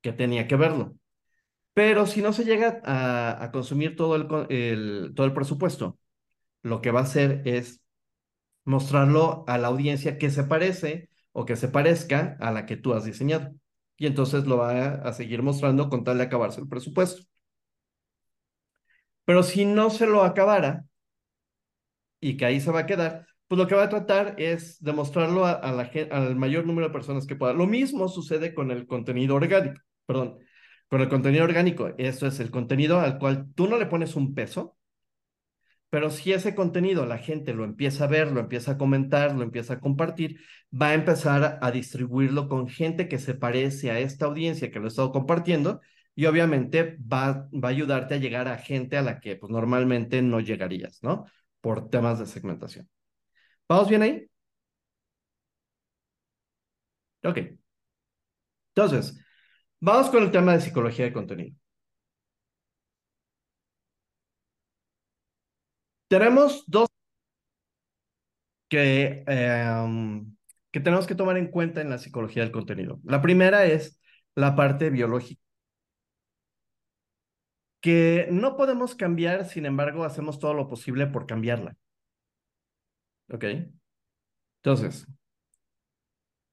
que tenía que verlo. Pero si no se llega a, consumir todo el, el, todo el presupuesto, lo que va a hacer es mostrarlo a la audiencia que se parece o que se parezca a la que tú has diseñado y entonces lo va a, seguir mostrando con tal de acabarse el presupuesto. Pero si no se lo acabara y que ahí se va a quedar, pues lo que va a tratar es demostrarlo a, a la, al mayor número de personas que pueda. Lo mismo sucede con el contenido orgánico, perdón, con el contenido orgánico. Eso es el contenido al cual tú no le pones un peso, pero si ese contenido la gente lo empieza a ver, lo empieza a comentar, lo empieza a compartir, va a empezar a distribuirlo con gente que se parece a esta audiencia que lo ha estado compartiendo y obviamente va, va a ayudarte a llegar a gente a la que pues, normalmente no llegarías, ¿no? Por temas de segmentación. ¿Vamos bien ahí? Ok. Entonces, vamos con el tema de psicología de contenido. Tenemos dos que, eh, que tenemos que tomar en cuenta en la psicología del contenido. La primera es la parte biológica, que no podemos cambiar, sin embargo, hacemos todo lo posible por cambiarla. ¿Ok? Entonces,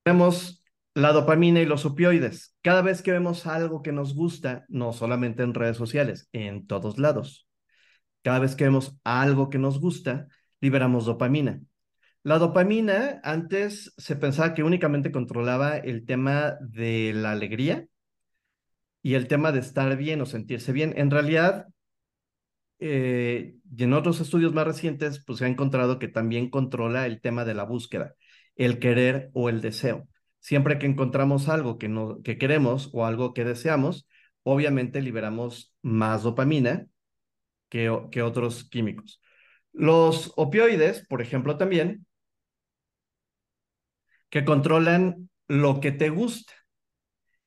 tenemos la dopamina y los opioides. Cada vez que vemos algo que nos gusta, no solamente en redes sociales, en todos lados. Cada vez que vemos algo que nos gusta, liberamos dopamina. La dopamina antes se pensaba que únicamente controlaba el tema de la alegría y el tema de estar bien o sentirse bien. En realidad, eh, y en otros estudios más recientes, pues se ha encontrado que también controla el tema de la búsqueda, el querer o el deseo. Siempre que encontramos algo que, no, que queremos o algo que deseamos, obviamente liberamos más dopamina que, que otros químicos. Los opioides, por ejemplo, también, que controlan lo que te gusta.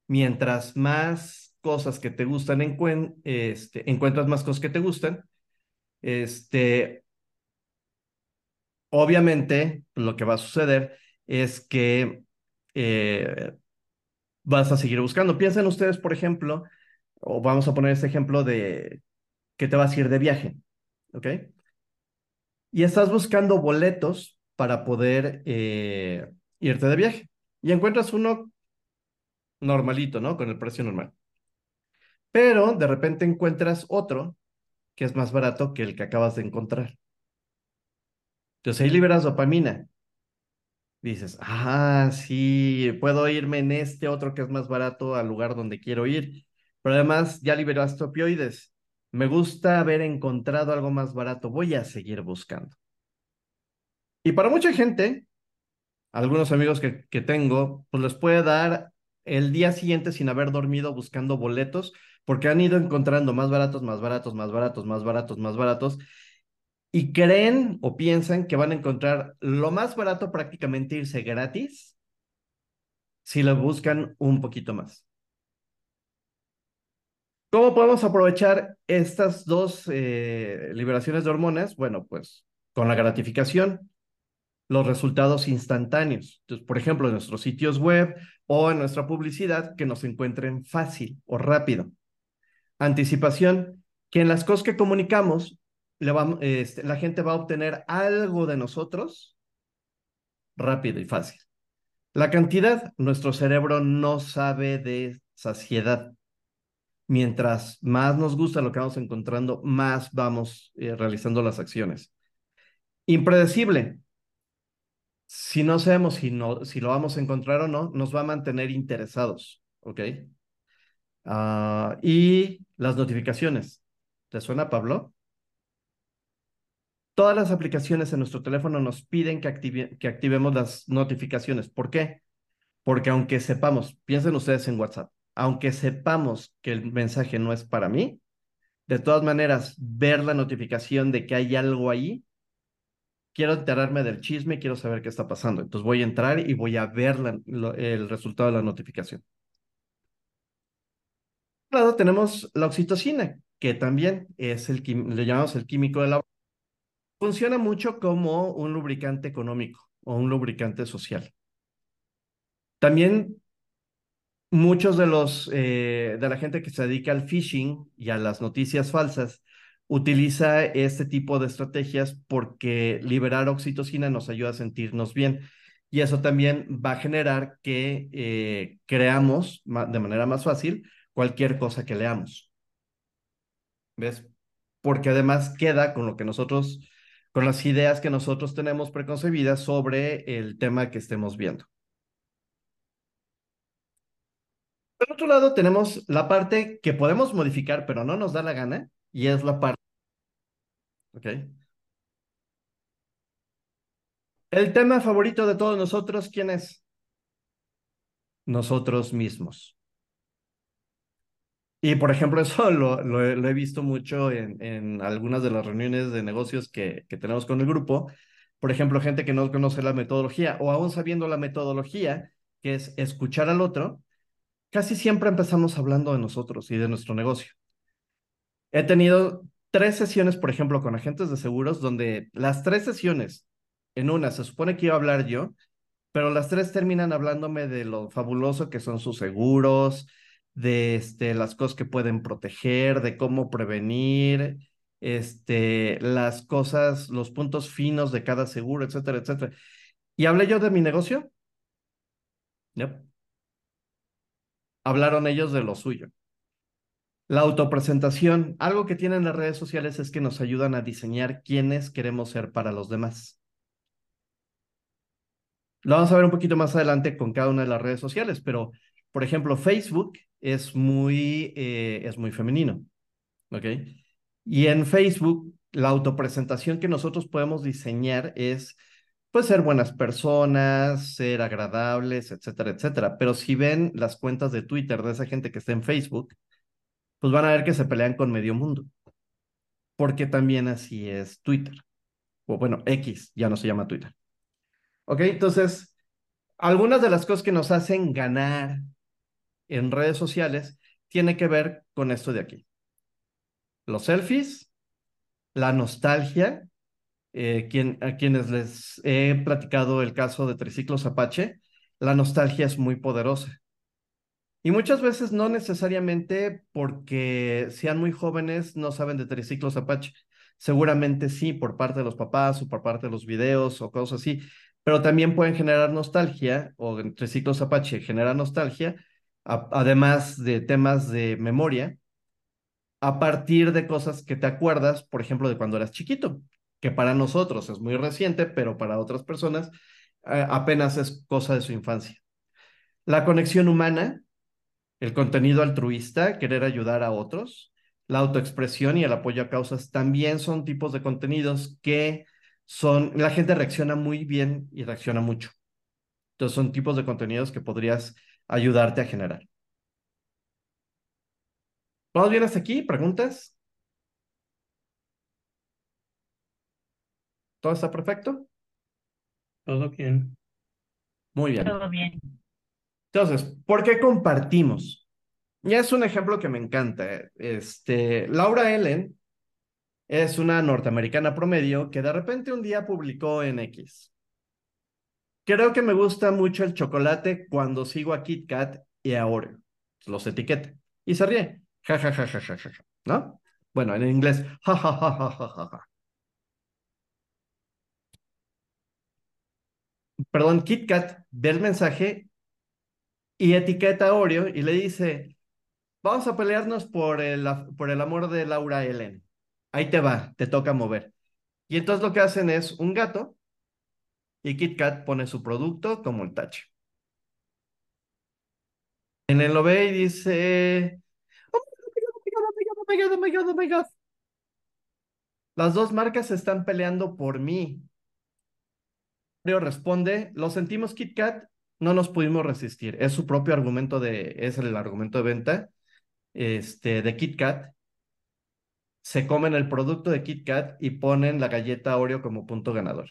Mientras más cosas que te gustan este, encuentras más cosas que te gustan, este, obviamente lo que va a suceder es que eh, vas a seguir buscando. Piensen ustedes, por ejemplo, o vamos a poner este ejemplo de que te vas a ir de viaje, ¿ok? Y estás buscando boletos para poder eh, irte de viaje. Y encuentras uno normalito, ¿no? Con el precio normal. Pero de repente encuentras otro que es más barato que el que acabas de encontrar. Entonces ahí liberas dopamina. Dices, ah, sí, puedo irme en este otro que es más barato al lugar donde quiero ir. Pero además ya liberaste opioides. Me gusta haber encontrado algo más barato. Voy a seguir buscando. Y para mucha gente, algunos amigos que, que tengo, pues les puede dar el día siguiente sin haber dormido buscando boletos, porque han ido encontrando más baratos, más baratos, más baratos, más baratos, más baratos, y creen o piensan que van a encontrar lo más barato prácticamente irse gratis si lo buscan un poquito más. ¿Cómo podemos aprovechar estas dos eh, liberaciones de hormonas? Bueno, pues con la gratificación, los resultados instantáneos. Entonces, por ejemplo, en nuestros sitios web o en nuestra publicidad, que nos encuentren fácil o rápido. Anticipación, que en las cosas que comunicamos, este, la gente va a obtener algo de nosotros rápido y fácil. La cantidad, nuestro cerebro no sabe de saciedad mientras más nos gusta lo que vamos encontrando, más vamos eh, realizando las acciones. Impredecible. Si no sabemos si, no, si lo vamos a encontrar o no, nos va a mantener interesados, ¿ok? Ah, y las notificaciones. ¿Te suena, Pablo? Todas las aplicaciones en nuestro teléfono nos piden que, activemos las notificaciones. ¿Por qué? Porque aunque sepamos, piensen ustedes en WhatsApp, aunque sepamos que el mensaje no es para mí, de todas maneras, ver la notificación de que hay algo ahí, quiero enterarme del chisme, quiero saber qué está pasando. Entonces voy a entrar y voy a ver el resultado de la notificación. Lado tenemos la oxitocina, que también es el, le llamamos el químico de la... Funciona mucho como un lubricante económico o un lubricante social. También muchos de los eh, de la gente que se dedica al phishing y a las noticias falsas utiliza este tipo de estrategias porque liberar oxitocina nos ayuda a sentirnos bien y eso también va a generar que eh, creamos de manera más fácil cualquier cosa que leamos. ¿Ves? Porque además queda con lo que nosotros, con las ideas que nosotros tenemos preconcebidas sobre el tema que estemos viendo. Por otro lado, tenemos la parte que podemos modificar, pero no nos da la gana, y es la parte. ¿Ok? El tema favorito de todos nosotros, ¿quién es? Nosotros mismos. Y por ejemplo, eso lo, he visto mucho en, en, algunas de las reuniones de negocios que, que tenemos con el grupo. Por ejemplo, gente que no conoce la metodología o aún sabiendo la metodología, que es escuchar al otro, casi siempre empezamos hablando de nosotros y de nuestro negocio. He tenido tres sesiones, por ejemplo, con agentes de seguros, donde las tres sesiones, en una se supone que iba a hablar yo, pero las tres terminan hablándome de lo fabuloso que son sus seguros, de este, las cosas que pueden proteger, de cómo prevenir, este, las cosas, los puntos finos de cada seguro, etcétera, etcétera. ¿Y hablé yo de mi negocio? Yep hablaron ellos de lo suyo. La autopresentación, algo que tienen las redes sociales es que nos ayudan a diseñar quiénes queremos ser para los demás. Lo vamos a ver un poquito más adelante con cada una de las redes sociales, pero por ejemplo, Facebook es muy, eh, es muy femenino, ¿ok? Y en Facebook, la autopresentación que nosotros podemos diseñar es, pues, ser buenas personas, ser agradables, etcétera, etcétera. Pero si ven las cuentas de Twitter de esa gente que está en Facebook, pues van a ver que se pelean con medio mundo. Porque también así es Twitter. O bueno, X, ya no se llama Twitter. Ok, entonces, algunas de las cosas que nos hacen ganar en redes sociales tiene que ver con esto de aquí. Los selfies, la nostalgia, eh, quien, a quienes les he platicado el caso de Triciclos Apache, la nostalgia es muy poderosa. Y muchas veces no necesariamente porque sean muy jóvenes no saben de Triciclos Apache. Seguramente sí, por parte de los papás o por parte de los videos o cosas así, pero también pueden generar nostalgia o Triciclos Apache genera nostalgia, además de temas de memoria, a partir de cosas que te acuerdas, por ejemplo, de cuando eras chiquito, que para nosotros es muy reciente, pero para otras personas eh, apenas es cosa de su infancia. La conexión humana, el contenido altruista, querer ayudar a otros, la autoexpresión y el apoyo a causas también son tipos de contenidos que son, la gente reacciona muy bien y reacciona mucho. Entonces son tipos de contenidos que podrías ayudarte a generar. ¿Vamos bien hasta aquí? ¿Preguntas? ¿Todo está perfecto? Todo bien. Muy bien. Todo bien. Entonces, ¿por qué compartimos? Ya es un ejemplo que me encanta. Este, Laura Ellen es una norteamericana promedio que de repente un día publicó en X. Creo que me gusta mucho el chocolate cuando sigo a Kit Kat y a Oreo. Los etiqueta. Y se ríe. Ja, ja, ja, ja, ja, ja, ja. ¿No? Bueno, en inglés. Ja, ja, ja, ja, ja, ja, ja. Perdón, Kit Kat ve el mensaje y etiqueta a Oreo y le dice, vamos a pelearnos por el, por el amor de Laura Ellen. Ahí te va, te toca mover. Y entonces lo que hacen es un gato y KitKat pone su producto como el tache. En el lo ve y dice, oh. Las dos marcas se están peleando por mí. Oreo responde, lo sentimos KitKat, no nos pudimos resistir. Es su propio argumento de, es el argumento de venta este, de KitKat. Se comen el producto de KitKat y ponen la galleta Oreo como punto ganador.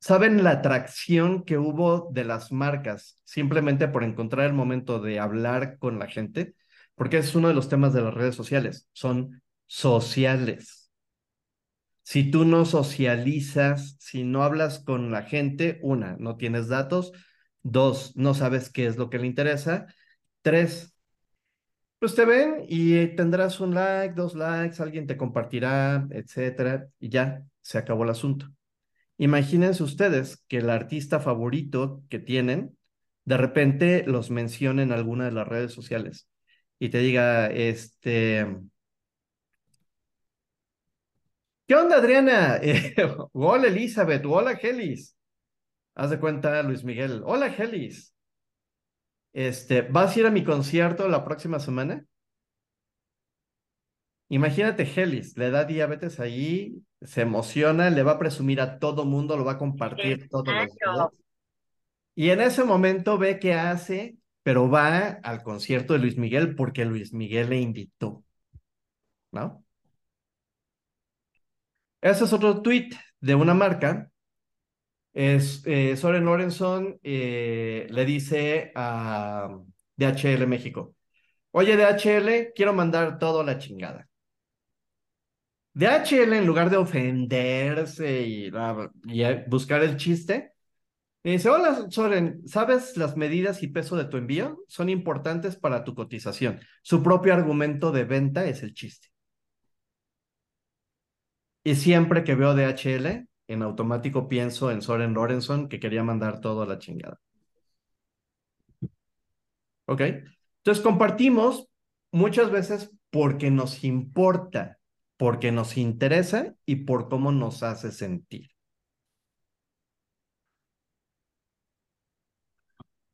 ¿Saben la atracción que hubo de las marcas simplemente por encontrar el momento de hablar con la gente? Porque es uno de los temas de las redes sociales. Son sociales. Si tú no socializas, si no hablas con la gente, una, no tienes datos. Dos, no sabes qué es lo que le interesa. Tres, pues te ven y tendrás un like, dos likes, alguien te compartirá, etcétera, y ya se acabó el asunto. Imagínense ustedes que el artista favorito que tienen, de repente los mencione en alguna de las redes sociales y te diga, este, ¿qué onda, Adriana? hola, Elizabeth, hola, Gelis. Haz de cuenta, Luis Miguel, hola, Gelis. Este, ¿vas a ir a mi concierto la próxima semana? Imagínate, Gelis, le da diabetes ahí, se emociona, le va a presumir a todo mundo, lo va a compartir todos los días. Y en ese momento ve qué hace, pero va al concierto de Luis Miguel porque Luis Miguel le invitó. ¿No? Ese es otro tweet de una marca. Es, eh, Soren Lorenson eh, le dice a DHL México, oye DHL, quiero mandar todo a la chingada. DHL, en lugar de ofenderse y, buscar el chiste, dice, hola Soren, ¿sabes las medidas y peso de tu envío? Son importantes para tu cotización. Su propio argumento de venta es el chiste. Y siempre que veo DHL, en automático pienso en Soren Lorenson que quería mandar todo a la chingada. ¿Ok? Entonces compartimos muchas veces porque nos importa porque nos interesa y por cómo nos hace sentir.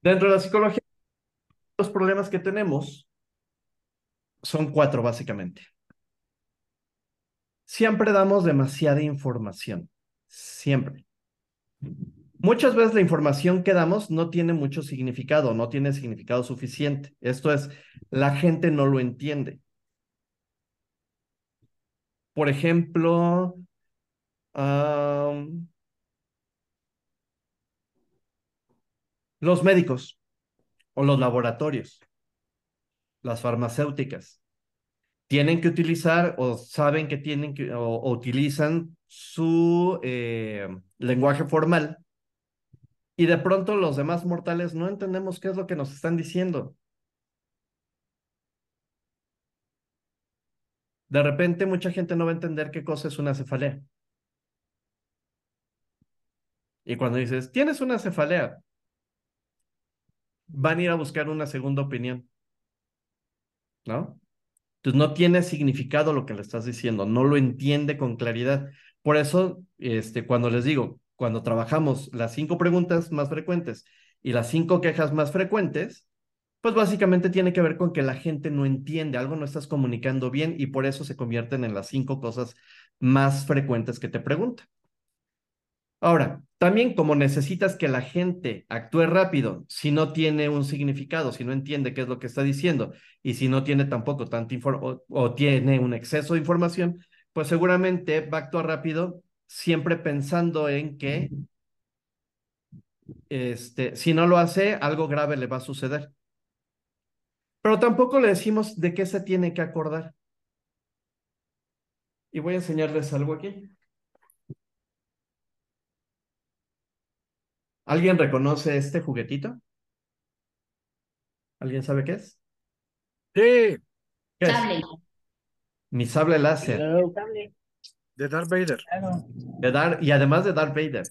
Dentro de la psicología, los problemas que tenemos son cuatro básicamente. siempre damos demasiada información. Siempre. Muchas veces la información que damos no tiene mucho significado, no tiene significado suficiente. Esto es, la gente no lo entiende. Por ejemplo, los médicos o los laboratorios, las farmacéuticas, tienen que utilizar o saben que tienen que o, o utilizan su eh, lenguaje formal y de pronto los demás mortales no entendemos qué es lo que nos están diciendo. De repente mucha gente no va a entender qué cosa es una cefalea. Y cuando dices, tienes una cefalea, van a ir a buscar una segunda opinión. ¿No? Entonces no tiene significado lo que le estás diciendo, no lo entiende con claridad. Por eso, este, cuando les digo, cuando trabajamos las cinco preguntas más frecuentes y las cinco quejas más frecuentes, pues básicamente tiene que ver con que la gente no entiende, algo no estás comunicando bien y por eso se convierten en las cinco cosas más frecuentes que te preguntan. Ahora, también como necesitas que la gente actúe rápido, si no tiene un significado, si no entiende qué es lo que está diciendo y si no tiene tampoco tanta información o, o tiene un exceso de información, pues seguramente va a actuar rápido siempre pensando en que este, si no lo hace, algo grave le va a suceder. Pero tampoco le decimos de qué se tiene que acordar. Y voy a enseñarles algo aquí. ¿Alguien reconoce este juguetito? ¿Alguien sabe qué es? Sí, ¿Qué es? Mi sable láser. de Darth Vader. De Dar- y además de Darth Vader.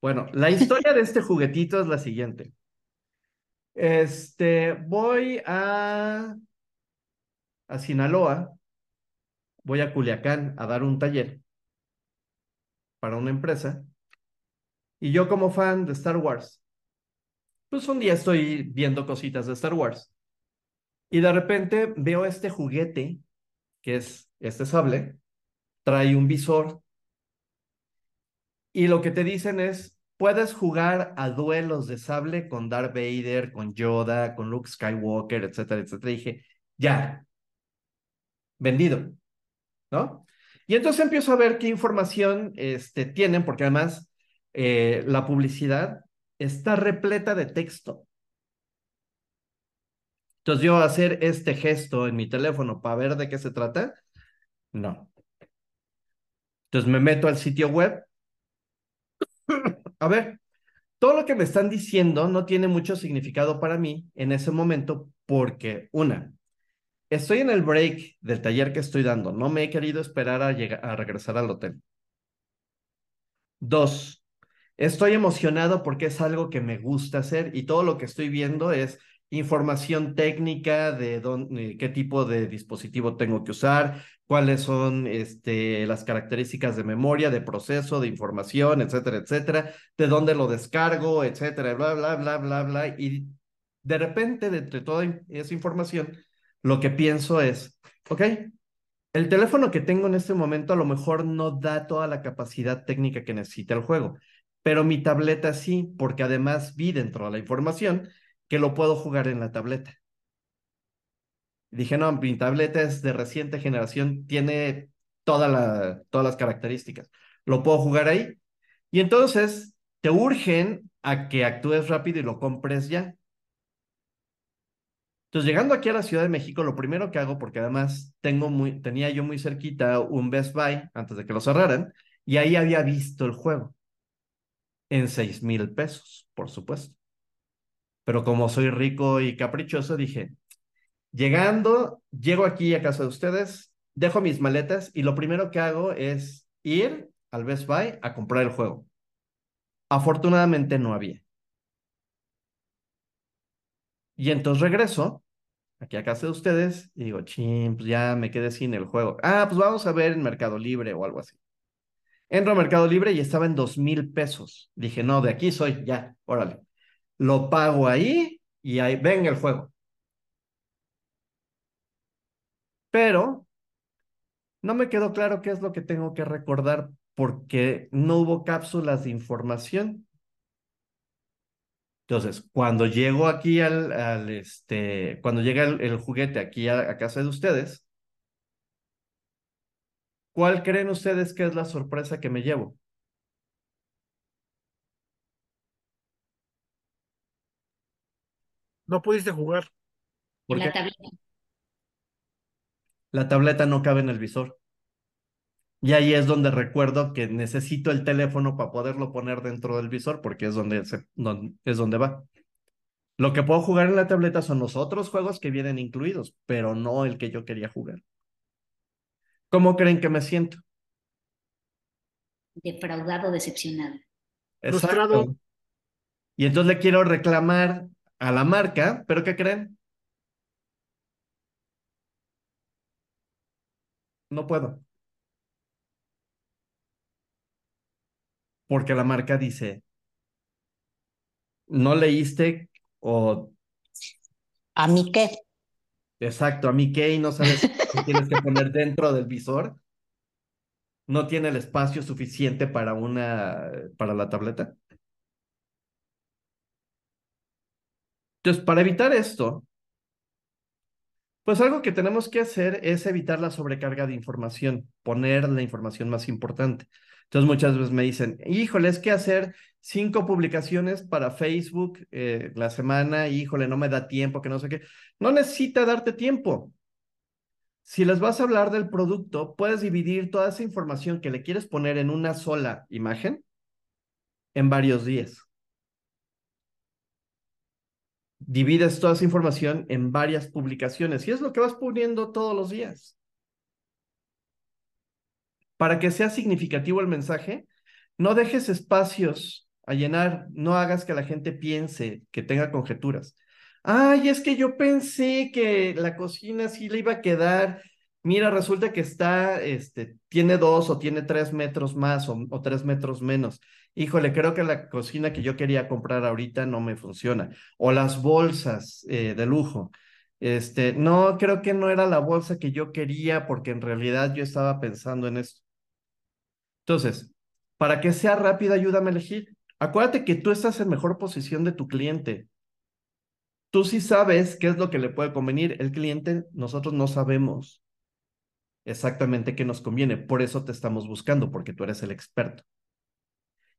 Bueno, la historia de este juguetito es la siguiente. Este, voy a, a Sinaloa, voy a Culiacán a dar un taller para una empresa. Y yo como fan de Star Wars, pues un día estoy viendo cositas de Star Wars. Y de repente veo este juguete, que es este sable, trae un visor. Y lo que te dicen es, puedes jugar a duelos de sable con Darth Vader, con Yoda, con Luke Skywalker, etcétera, etcétera. Dije, ya, vendido, ¿no? Y entonces empiezo a ver qué información este, tienen, porque además eh, la publicidad está repleta de texto. Entonces yo hacer este gesto en mi teléfono para ver de qué se trata, no. Entonces me meto al sitio web. A ver, todo lo que me están diciendo no tiene mucho significado para mí en ese momento porque, una, estoy en el break del taller que estoy dando, no me he querido esperar a, llegar, a regresar al hotel. Dos, estoy emocionado porque es algo que me gusta hacer y todo lo que estoy viendo es información técnica de dónde, qué tipo de dispositivo tengo que usar, cuáles son este, las características de memoria, de proceso, de información, etcétera, etcétera, de dónde lo descargo, etcétera, bla, bla, bla, bla, bla. Y de repente, de entre toda esa información, lo que pienso es, ok, el teléfono que tengo en este momento a lo mejor no da toda la capacidad técnica que necesita el juego, pero mi tableta sí, porque además vi dentro de la información que lo puedo jugar en la tableta. Dije, no, mi tableta es de reciente generación, tiene todas las características. Lo puedo jugar ahí. Y entonces te urgen a que actúes rápido y lo compres ya. Entonces, llegando aquí a la Ciudad de México, lo primero que hago, porque además tengo muy, tenía yo muy cerquita un Best Buy antes de que lo cerraran, y ahí había visto el juego en seis mil pesos, por supuesto. Pero como soy rico y caprichoso, dije, llegando, llego aquí a casa de ustedes, dejo mis maletas y lo primero que hago es ir al Best Buy a comprar el juego. Afortunadamente no había. Y entonces regreso aquí a casa de ustedes y digo, ching, pues ya me quedé sin el juego. Ah, pues vamos a ver en Mercado Libre o algo así. Entro a Mercado Libre y estaba en dos mil pesos. Dije, no, de aquí soy, ya, órale. Lo pago ahí y ahí venga el juego. Pero No me quedó claro qué es lo que tengo que recordar porque no hubo cápsulas de información. Entonces, cuando llego aquí al, al este, cuando llega el, el juguete aquí a, a casa de ustedes, ¿cuál creen ustedes que es la sorpresa que me llevo? No pudiste jugar. ¿Por la qué? tableta. La tableta no cabe en el visor. Y ahí es donde recuerdo que necesito el teléfono para poderlo poner dentro del visor porque es donde, se, es donde va. Lo que puedo jugar en la tableta son los otros juegos que vienen incluidos, pero no el que yo quería jugar. ¿Cómo creen que me siento? Defraudado, decepcionado. Frustrado. Exacto. Y entonces le quiero reclamar a la marca, pero ¿qué creen? No puedo. Porque la marca dice, no leíste o ¿A mí qué? exacto, a mí qué y no sabes qué tienes que poner dentro del visor. No tiene el espacio suficiente para una, para la tableta. Entonces, para evitar esto, pues algo que tenemos que hacer es evitar la sobrecarga de información, poner la información más importante. Entonces, muchas veces me dicen, híjole, es que hacer cinco publicaciones para Facebook eh, la semana, híjole, no me da tiempo, que no sé qué. No necesita darte tiempo. Si les vas a hablar del producto, puedes dividir toda esa información que le quieres poner en una sola imagen en varios días. Divides toda esa información en varias publicaciones y es lo que vas poniendo todos los días. Para que sea significativo el mensaje, no dejes espacios a llenar, no hagas que la gente piense, que tenga conjeturas. Ay, es que yo pensé que la cocina sí le iba a quedar. Mira, resulta que está, este, tiene dos o tiene tres metros más o, o tres metros menos. Híjole, creo que la cocina que yo quería comprar ahorita no me funciona. O las bolsas eh, de lujo. Este, no, creo que no era la bolsa que yo quería porque en realidad yo estaba pensando en esto. Entonces, para que sea rápido, ayúdame a elegir. Acuérdate que tú estás en mejor posición de tu cliente. Tú sí sabes qué es lo que le puede convenir. El cliente, nosotros no sabemos exactamente qué nos conviene. Por eso te estamos buscando, porque tú eres el experto.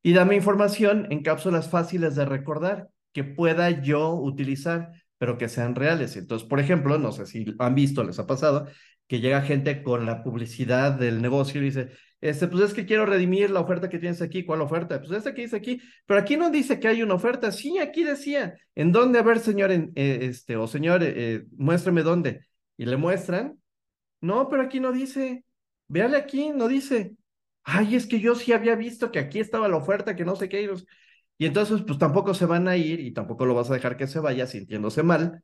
Y dame información en cápsulas fáciles de recordar que pueda yo utilizar, pero que sean reales. Entonces, por ejemplo, no sé si han visto, les ha pasado, que llega gente con la publicidad del negocio y dice, este, pues es que quiero redimir la oferta que tienes aquí. ¿Cuál oferta? Pues esta que dice aquí. Pero aquí no dice que hay una oferta. Sí, aquí decía. ¿En dónde? A ver, señor, en, eh, este, o señor, eh, muéstrame dónde. Y le muestran. No, pero aquí no dice. Véale aquí, no dice. Ay, es que yo sí había visto que aquí estaba la oferta, que no sé qué. Y entonces, pues tampoco se van a ir y tampoco lo vas a dejar que se vaya sintiéndose mal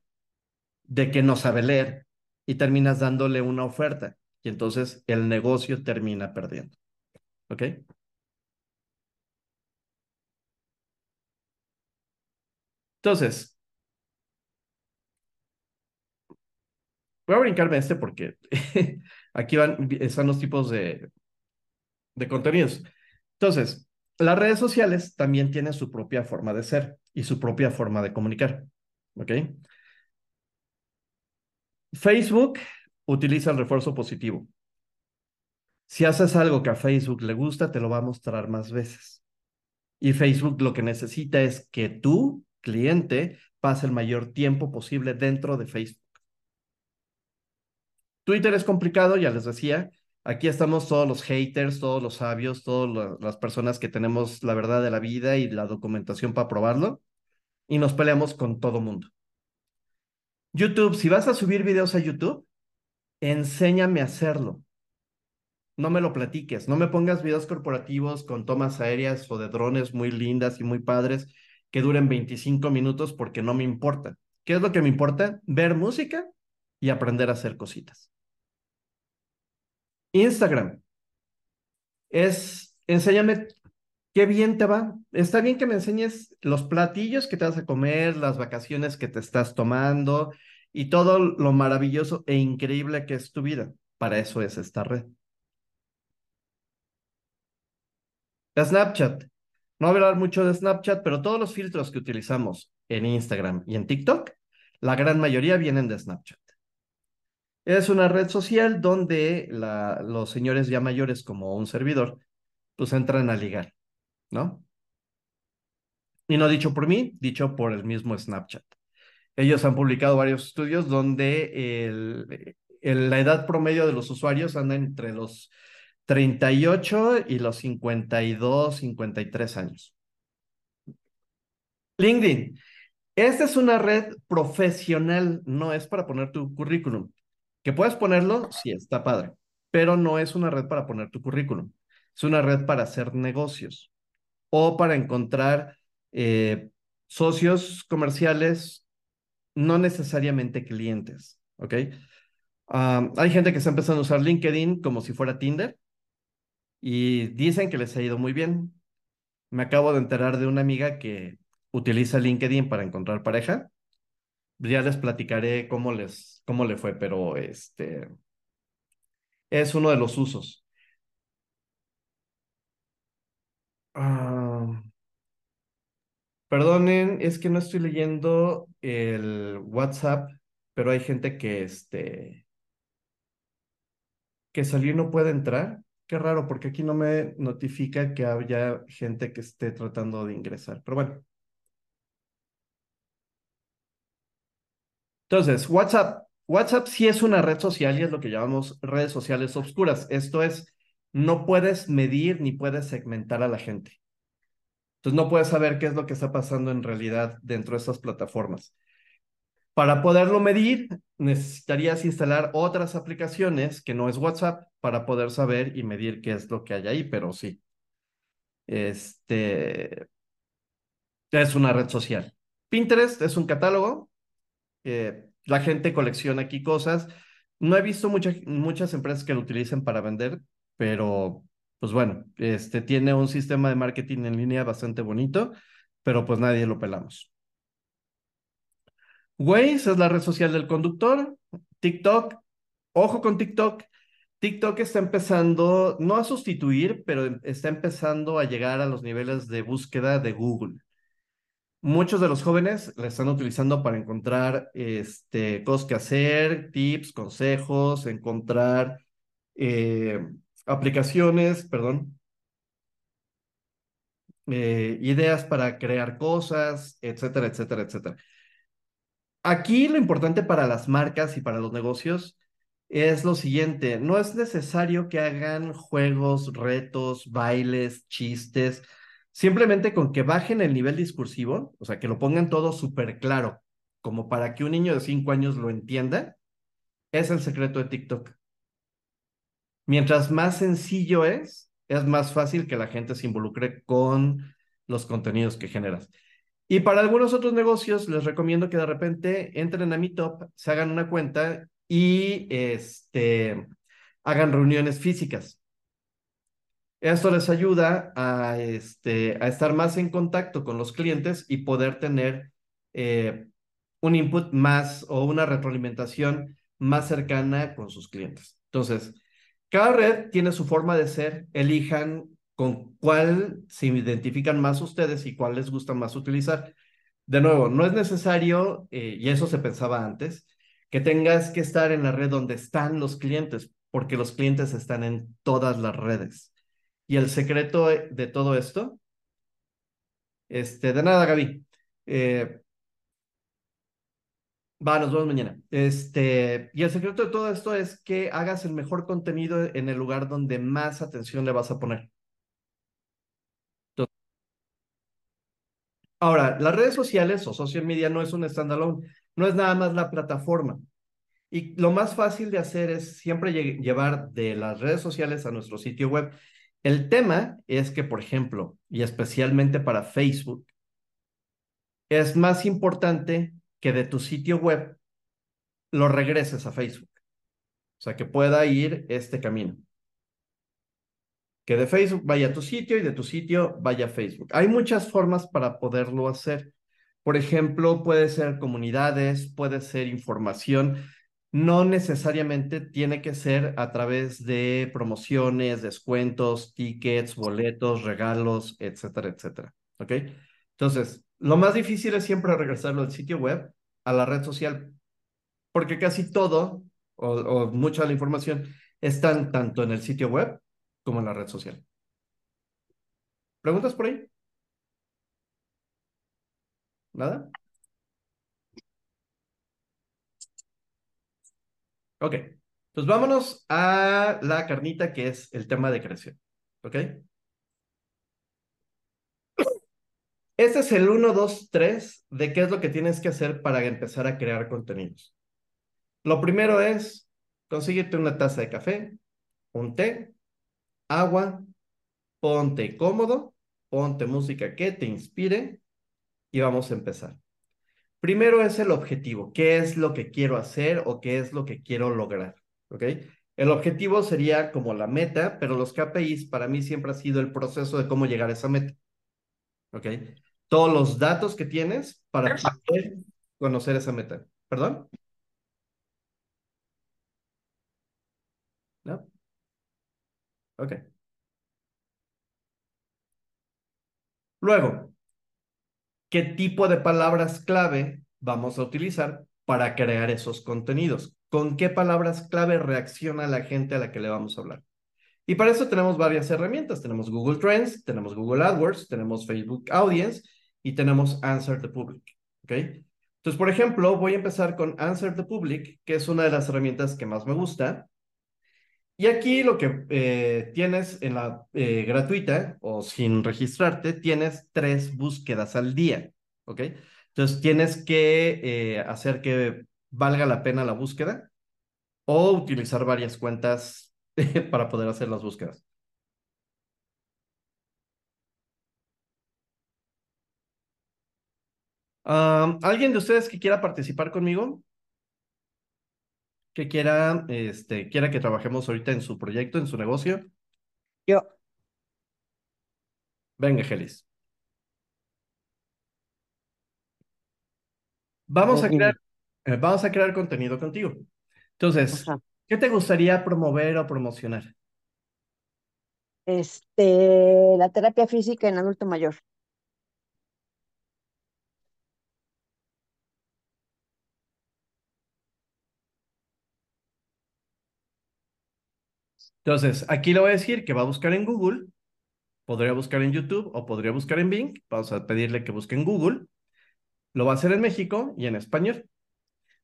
de que no sabe leer y terminas dándole una oferta y entonces el negocio termina perdiendo. ¿Ok? Entonces, voy a brincarme este porque aquí van, están los tipos de, de contenidos. Entonces, las redes sociales también tienen su propia forma de ser y su propia forma de comunicar. ¿Ok? Facebook utiliza el refuerzo positivo. Si haces algo que a Facebook le gusta, te lo va a mostrar más veces. Y Facebook lo que necesita es que tu cliente pase el mayor tiempo posible dentro de Facebook. Twitter es complicado, ya les decía. Aquí estamos todos los haters, todos los sabios, todas las personas que tenemos la verdad de la vida y la documentación para probarlo. Y nos peleamos con todo mundo. YouTube, si vas a subir videos a YouTube, enséñame a hacerlo. No me lo platiques, no me pongas videos corporativos con tomas aéreas o de drones muy lindas y muy padres que duren 25 minutos porque no me importa. ¿Qué es lo que me importa? Ver música y aprender a hacer cositas. Instagram es enséñame qué bien te va. Está bien que me enseñes los platillos que te vas a comer, las vacaciones que te estás tomando y todo lo maravilloso e increíble que es tu vida. Para eso es esta red. Snapchat. No voy a hablar mucho de Snapchat, pero todos los filtros que utilizamos en Instagram y en TikTok, la gran mayoría vienen de Snapchat. Es una red social donde los señores ya mayores como un servidor, pues entran a ligar, ¿no? Y no dicho por mí, dicho por el mismo Snapchat. Ellos han publicado varios estudios donde la edad promedio de los usuarios anda entre los 38 y los 52, 53 años. LinkedIn. Esta es una red profesional, no es para poner tu currículum. Que puedes ponerlo, sí, está padre, pero no es una red para poner tu currículum. Es una red para hacer negocios o para encontrar eh, socios comerciales, no necesariamente clientes, ¿ok? Um, hay gente que está empezando a usar LinkedIn como si fuera Tinder y dicen que les ha ido muy bien. Me acabo de enterar de una amiga que utiliza LinkedIn para encontrar pareja. Ya les platicaré cómo les cómo le fue, pero este es uno de los usos. Ah, perdonen, es que no estoy leyendo el WhatsApp, pero hay gente que este que salió y no puede entrar. Qué raro, porque aquí no me notifica que haya gente que esté tratando de ingresar. Pero bueno. Entonces, WhatsApp. WhatsApp sí es una red social y es lo que llamamos redes sociales obscuras. Esto es, no puedes medir ni puedes segmentar a la gente. Entonces no puedes saber qué es lo que está pasando en realidad dentro de estas plataformas. Para poderlo medir, necesitarías instalar otras aplicaciones que no es WhatsApp para poder saber y medir qué es lo que hay ahí, pero sí. Este es una red social. Pinterest es un catálogo. La gente colecciona aquí cosas. No he visto muchas muchas empresas que lo utilicen para vender, pero pues bueno, este tiene un sistema de marketing en línea bastante bonito, pero pues nadie lo pelamos. Waze es la red social del conductor. TikTok, ojo con TikTok. TikTok está empezando, no a sustituir, pero está empezando a llegar a los niveles de búsqueda de Google. Muchos de los jóvenes la están utilizando para encontrar este, cosas que hacer, tips, consejos, encontrar eh, aplicaciones, perdón, eh, ideas para crear cosas, etcétera, etcétera, etcétera. Aquí lo importante para las marcas y para los negocios es lo siguiente, no es necesario que hagan juegos, retos, bailes, chistes, simplemente con que bajen el nivel discursivo, o sea, que lo pongan todo súper claro, como para que un niño de cinco años lo entienda, es el secreto de TikTok. Mientras más sencillo es, es más fácil que la gente se involucre con los contenidos que generas. Y para algunos otros negocios les recomiendo que de repente entren a Meetup, se hagan una cuenta y este, hagan reuniones físicas. Esto les ayuda a, este, a estar más en contacto con los clientes y poder tener eh, un input más o una retroalimentación más cercana con sus clientes. Entonces, cada red tiene su forma de ser, elijan con cuál se identifican más ustedes y cuál les gusta más utilizar. De nuevo, no es necesario, eh, y eso se pensaba antes, que tengas que estar en la red donde están los clientes, porque los clientes están en todas las redes. Y el secreto de todo esto, este, de nada, Gaby. Eh, va, nos vemos mañana. Este, y el secreto de todo esto es que hagas el mejor contenido en el lugar donde más atención le vas a poner. Ahora, las redes sociales o social media no es un standalone, no es nada más la plataforma. Y lo más fácil de hacer es siempre llevar de las redes sociales a nuestro sitio web. El tema es que, por ejemplo, y especialmente para Facebook, es más importante que de tu sitio web lo regreses a Facebook. O sea, que pueda ir este camino que de Facebook vaya a tu sitio y de tu sitio vaya a Facebook. Hay muchas formas para poderlo hacer. Por ejemplo, puede ser comunidades, puede ser información. No necesariamente tiene que ser a través de promociones, descuentos, tickets, boletos, regalos, etcétera, etcétera. ¿Ok? Entonces, lo más difícil es siempre regresarlo al sitio web a la red social, porque casi todo o, mucha de la información están tanto en el sitio web como en la red social. ¿Preguntas por ahí? ¿Nada? Ok, pues vámonos a la carnita que es el tema de creación. ¿Ok? Este es el 1, 2, 3 de qué es lo que tienes que hacer para empezar a crear contenidos. Lo primero es consíguete una taza de café, un té, agua, ponte cómodo, ponte música que te inspire y vamos a empezar. Primero es el objetivo, qué es lo que quiero hacer o qué es lo que quiero lograr, ¿ok? El objetivo sería como la meta, pero los KPIs para mí siempre ha sido el proceso de cómo llegar a esa meta, ¿ok? Todos los datos que tienes para poder conocer esa meta. ¿Perdón? ¿No? Ok. Luego, ¿qué tipo de palabras clave vamos a utilizar para crear esos contenidos? ¿Con qué palabras clave reacciona la gente a la que le vamos a hablar? Y para eso tenemos varias herramientas. Tenemos Google Trends, tenemos Google AdWords, tenemos Facebook Audience y tenemos Answer the Public. ¿Ok? Entonces, por ejemplo, voy a empezar con Answer the Public, que es una de las herramientas que más me gusta. Y aquí lo que eh, tienes en la eh, gratuita o sin registrarte, tienes tres búsquedas al día, ¿ok? Entonces tienes que eh, hacer que valga la pena la búsqueda o utilizar varias cuentas para poder hacer las búsquedas. ¿Alguien de ustedes que quiera participar conmigo? Que quiera, este, quiera que trabajemos ahorita en su proyecto, en su negocio? Yo. Venga, Gelis. Vamos a crear, eh, vamos a crear contenido contigo. Entonces, Ajá. ¿qué te gustaría promover o promocionar? Este, la terapia física en adulto mayor. Entonces, aquí le voy a decir que va a buscar en Google, podría buscar en YouTube o podría buscar en Bing. Vamos a pedirle que busque en Google. Lo va a hacer en México y en español.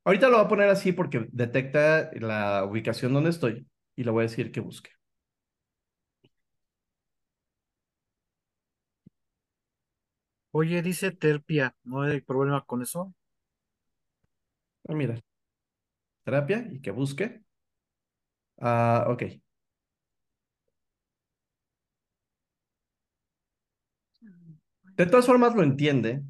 Ahorita lo voy a poner así porque detecta la ubicación donde estoy y le voy a decir que busque. Oye, dice terpia, ¿no hay problema con eso? Ah, mira. Terapia y que busque. Ah, ok. De todas formas lo entiende,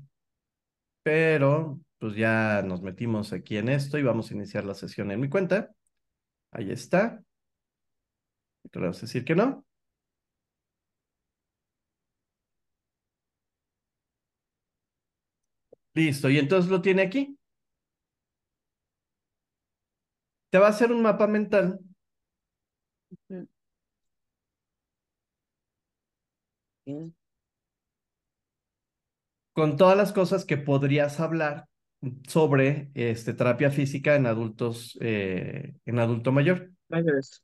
pero pues ya nos metimos aquí en esto y vamos a iniciar la sesión en mi cuenta. Ahí está. Le vamos a decir que no. Listo, y entonces lo tiene aquí. Te va a hacer un mapa mental. Con todas las cosas que podrías hablar sobre este, terapia física en adultos, eh, en adulto mayor. Mayores.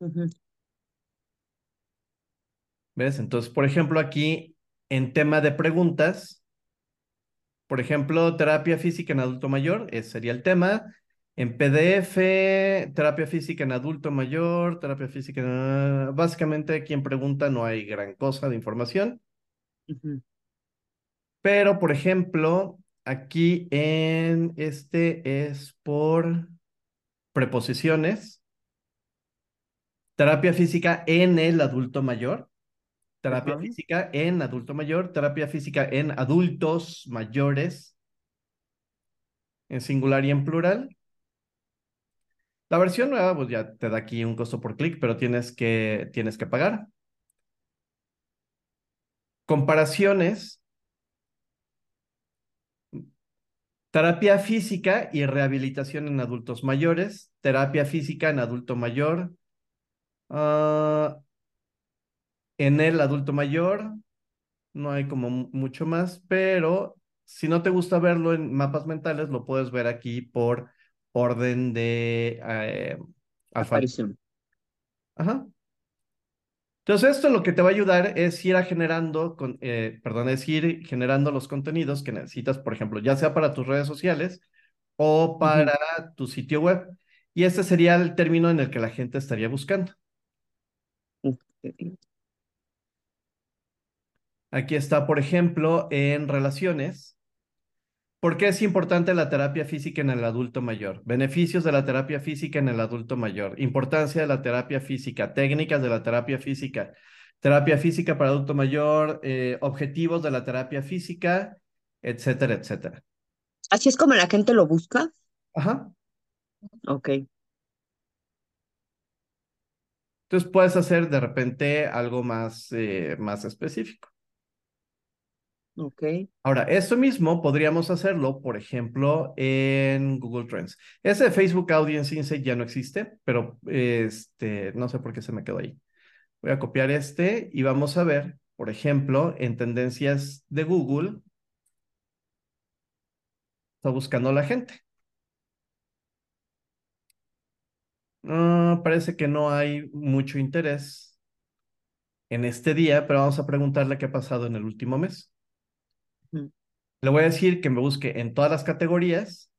¿Ves? Entonces, por ejemplo, aquí en tema de preguntas, por ejemplo, terapia física en adulto mayor, ese sería el tema. En PDF, terapia física en adulto mayor, terapia física, en- básicamente quien pregunta no hay gran cosa de información. Ujú. Pero, por ejemplo, aquí en este es por preposiciones. Terapia física en el adulto mayor. Terapia física en adulto mayor. Terapia física en adultos mayores. En singular y en plural. La versión nueva, pues ya te da aquí un costo por clic, pero tienes que, tienes que pagar. Comparaciones. Terapia física y rehabilitación en adultos mayores, terapia física en adulto mayor, ah, en el adulto mayor, no hay como mu- mucho más, pero si no te gusta verlo en mapas mentales, lo puedes ver aquí por orden de eh, alfabeto. Aparición. Ajá. Entonces, esto lo que te va a ayudar es ir a generando, con, eh, perdón, es ir generando los contenidos que necesitas, por ejemplo, ya sea para tus redes sociales o para tu sitio web. Y este sería el término en el que la gente estaría buscando. Aquí está, por ejemplo, en relaciones. ¿Por qué es importante la terapia física en el adulto mayor? Beneficios de la terapia física en el adulto mayor. Importancia de la terapia física. Técnicas de la terapia física. Terapia física para adulto mayor. eh, objetivos de la terapia física, etcétera, etcétera. Así es como la gente lo busca. Ajá. Ok. Entonces puedes hacer de repente algo más, eh, más específico. Ok. Ahora, eso mismo podríamos hacerlo, por ejemplo, en Google Trends. Ese Facebook Audience Insight ya no existe, pero este, no sé por qué se me quedó ahí. Voy a copiar este y vamos a ver, por ejemplo, en tendencias de Google, está buscando la gente. Ah, parece que no hay mucho interés en este día, pero vamos a preguntarle qué ha pasado en el último mes. Le voy a decir que me busque en todas las categorías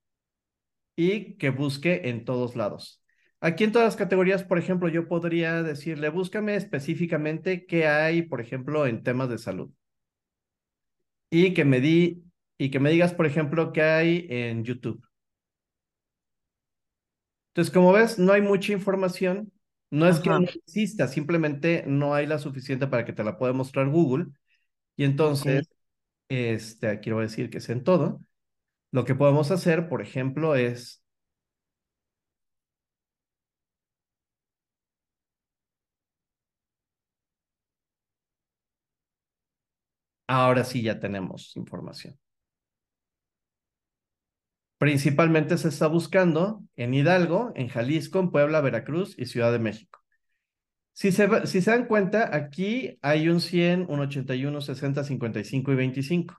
y que busque en todos lados. Aquí en todas las categorías, por ejemplo, yo podría decirle, búscame específicamente qué hay, por ejemplo, en temas de salud. Y que me di, y que me digas, por ejemplo, qué hay en YouTube. Entonces, como ves, no hay mucha información. No es que no exista, simplemente no hay la suficiente para que te la pueda mostrar Google. Y entonces, este, decir que es en todo. Lo que podemos hacer, por ejemplo, es ahora sí ya tenemos información. Principalmente se está buscando en Hidalgo, en Jalisco, en Puebla, Veracruz y Ciudad de México. Si se, si se dan cuenta, aquí hay un 100, un 81, 60, 55 y 25.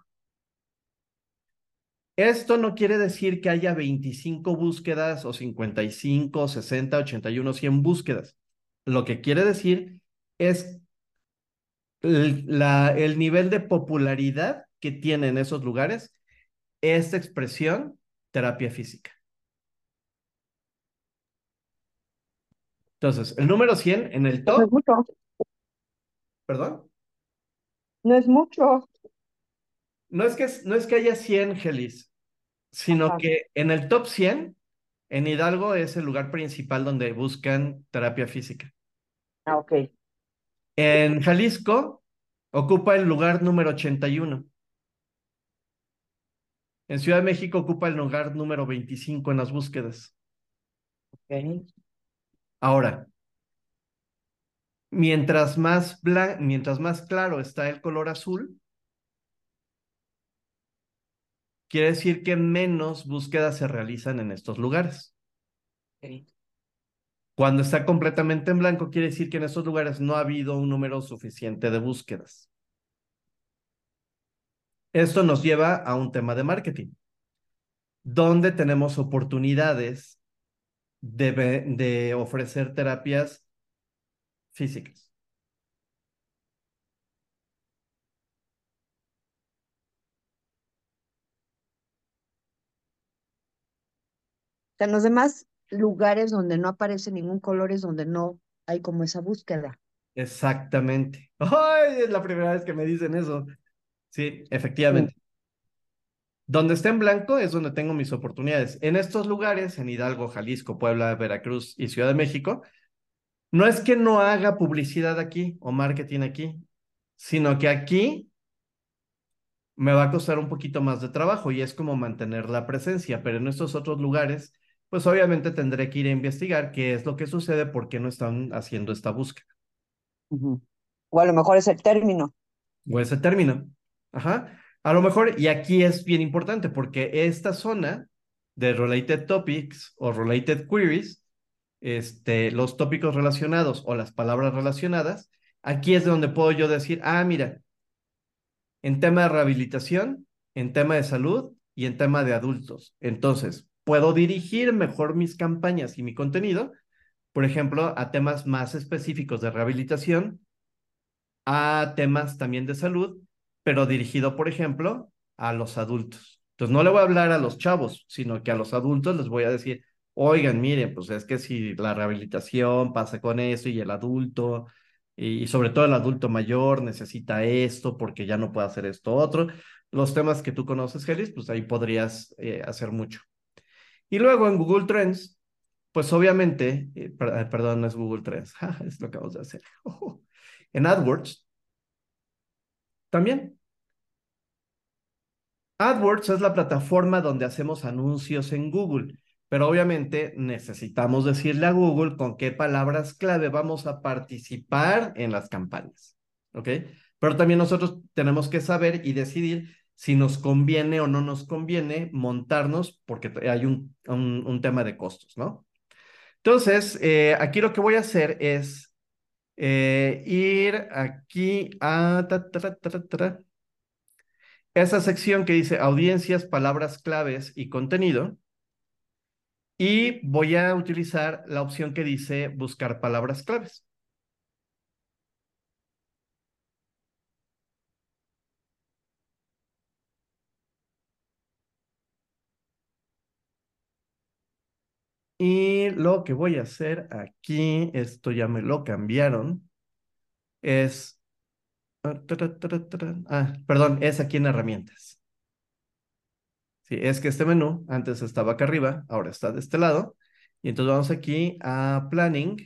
Esto no quiere decir que haya 25 búsquedas o 55, 60, 81, 100 búsquedas. Lo que quiere decir es el, la- el nivel de popularidad que tiene en esos lugares esta expresión terapia física. Entonces, el número 100 en el No es top, mucho. perdón, No es mucho. no es que, no es que haya 100 Gelis, sino Ajá. que en el top 100, en Hidalgo es el lugar principal donde buscan terapia física. Ah, ok. En Jalisco ocupa el lugar número 81. En Ciudad de México ocupa el lugar número 25 en las búsquedas. Ok. Ahora, mientras más, blan- mientras más claro está el color azul, quiere decir que menos búsquedas se realizan en estos lugares. Cuando está completamente en blanco, quiere decir que en estos lugares no ha habido un número suficiente de búsquedas. Esto nos lleva a un tema de marketing, donde tenemos oportunidades de, de ofrecer terapias físicas. En los demás lugares donde no aparece ningún color es donde no hay como esa búsqueda. Exactamente. ¡Ay! Es la primera vez que me dicen eso. Sí, efectivamente. Donde está en blanco es donde tengo mis oportunidades. En estos lugares, en Hidalgo, Jalisco, Puebla, Veracruz y Ciudad de México, no es que no haga publicidad aquí o marketing aquí, sino que aquí me va a costar un poquito más de trabajo y es como mantener la presencia, pero en estos otros lugares, pues obviamente tendré que ir a investigar qué es lo que sucede, por qué no están haciendo esta búsqueda. O a lo mejor es el término. O ese término. Ajá. A lo mejor, y aquí es bien importante porque esta zona de related topics o related queries, este, los tópicos relacionados o las palabras relacionadas, aquí es donde puedo yo decir, ah, mira, en tema de rehabilitación, en tema de salud y en tema de adultos. Entonces, puedo dirigir mejor mis campañas y mi contenido, por ejemplo, a temas más específicos de rehabilitación, a temas también de salud, pero dirigido, por ejemplo, a los adultos. Entonces, no le voy a hablar a los chavos, sino que a los adultos les voy a decir, oigan, miren, pues es que si la rehabilitación pasa con eso y el adulto, y, sobre todo el adulto mayor necesita esto porque ya no puede hacer esto otro, los temas que tú conoces, Gelis, pues ahí podrías eh, hacer mucho. Y luego en Google Trends, pues obviamente, eh, perdón, no es Google Trends, es lo que vamos a hacer. en AdWords, también. AdWords es la plataforma donde hacemos anuncios en Google, pero obviamente necesitamos decirle a Google con qué palabras clave vamos a participar en las campañas, ¿ok? Pero también nosotros tenemos que saber y decidir si nos conviene o no nos conviene montarnos porque hay un, un, tema de costos, ¿no? Entonces, eh, aquí lo que voy a hacer es eh, ir aquí a esa sección que dice audiencias, palabras claves y contenido. Y voy a utilizar la opción que dice buscar palabras claves. Y lo que voy a hacer aquí, esto ya me lo cambiaron, es... Ah, ah, perdón, es aquí en herramientas. Sí, es que este menú antes estaba acá arriba, ahora está de este lado. Y entonces vamos aquí a Planning.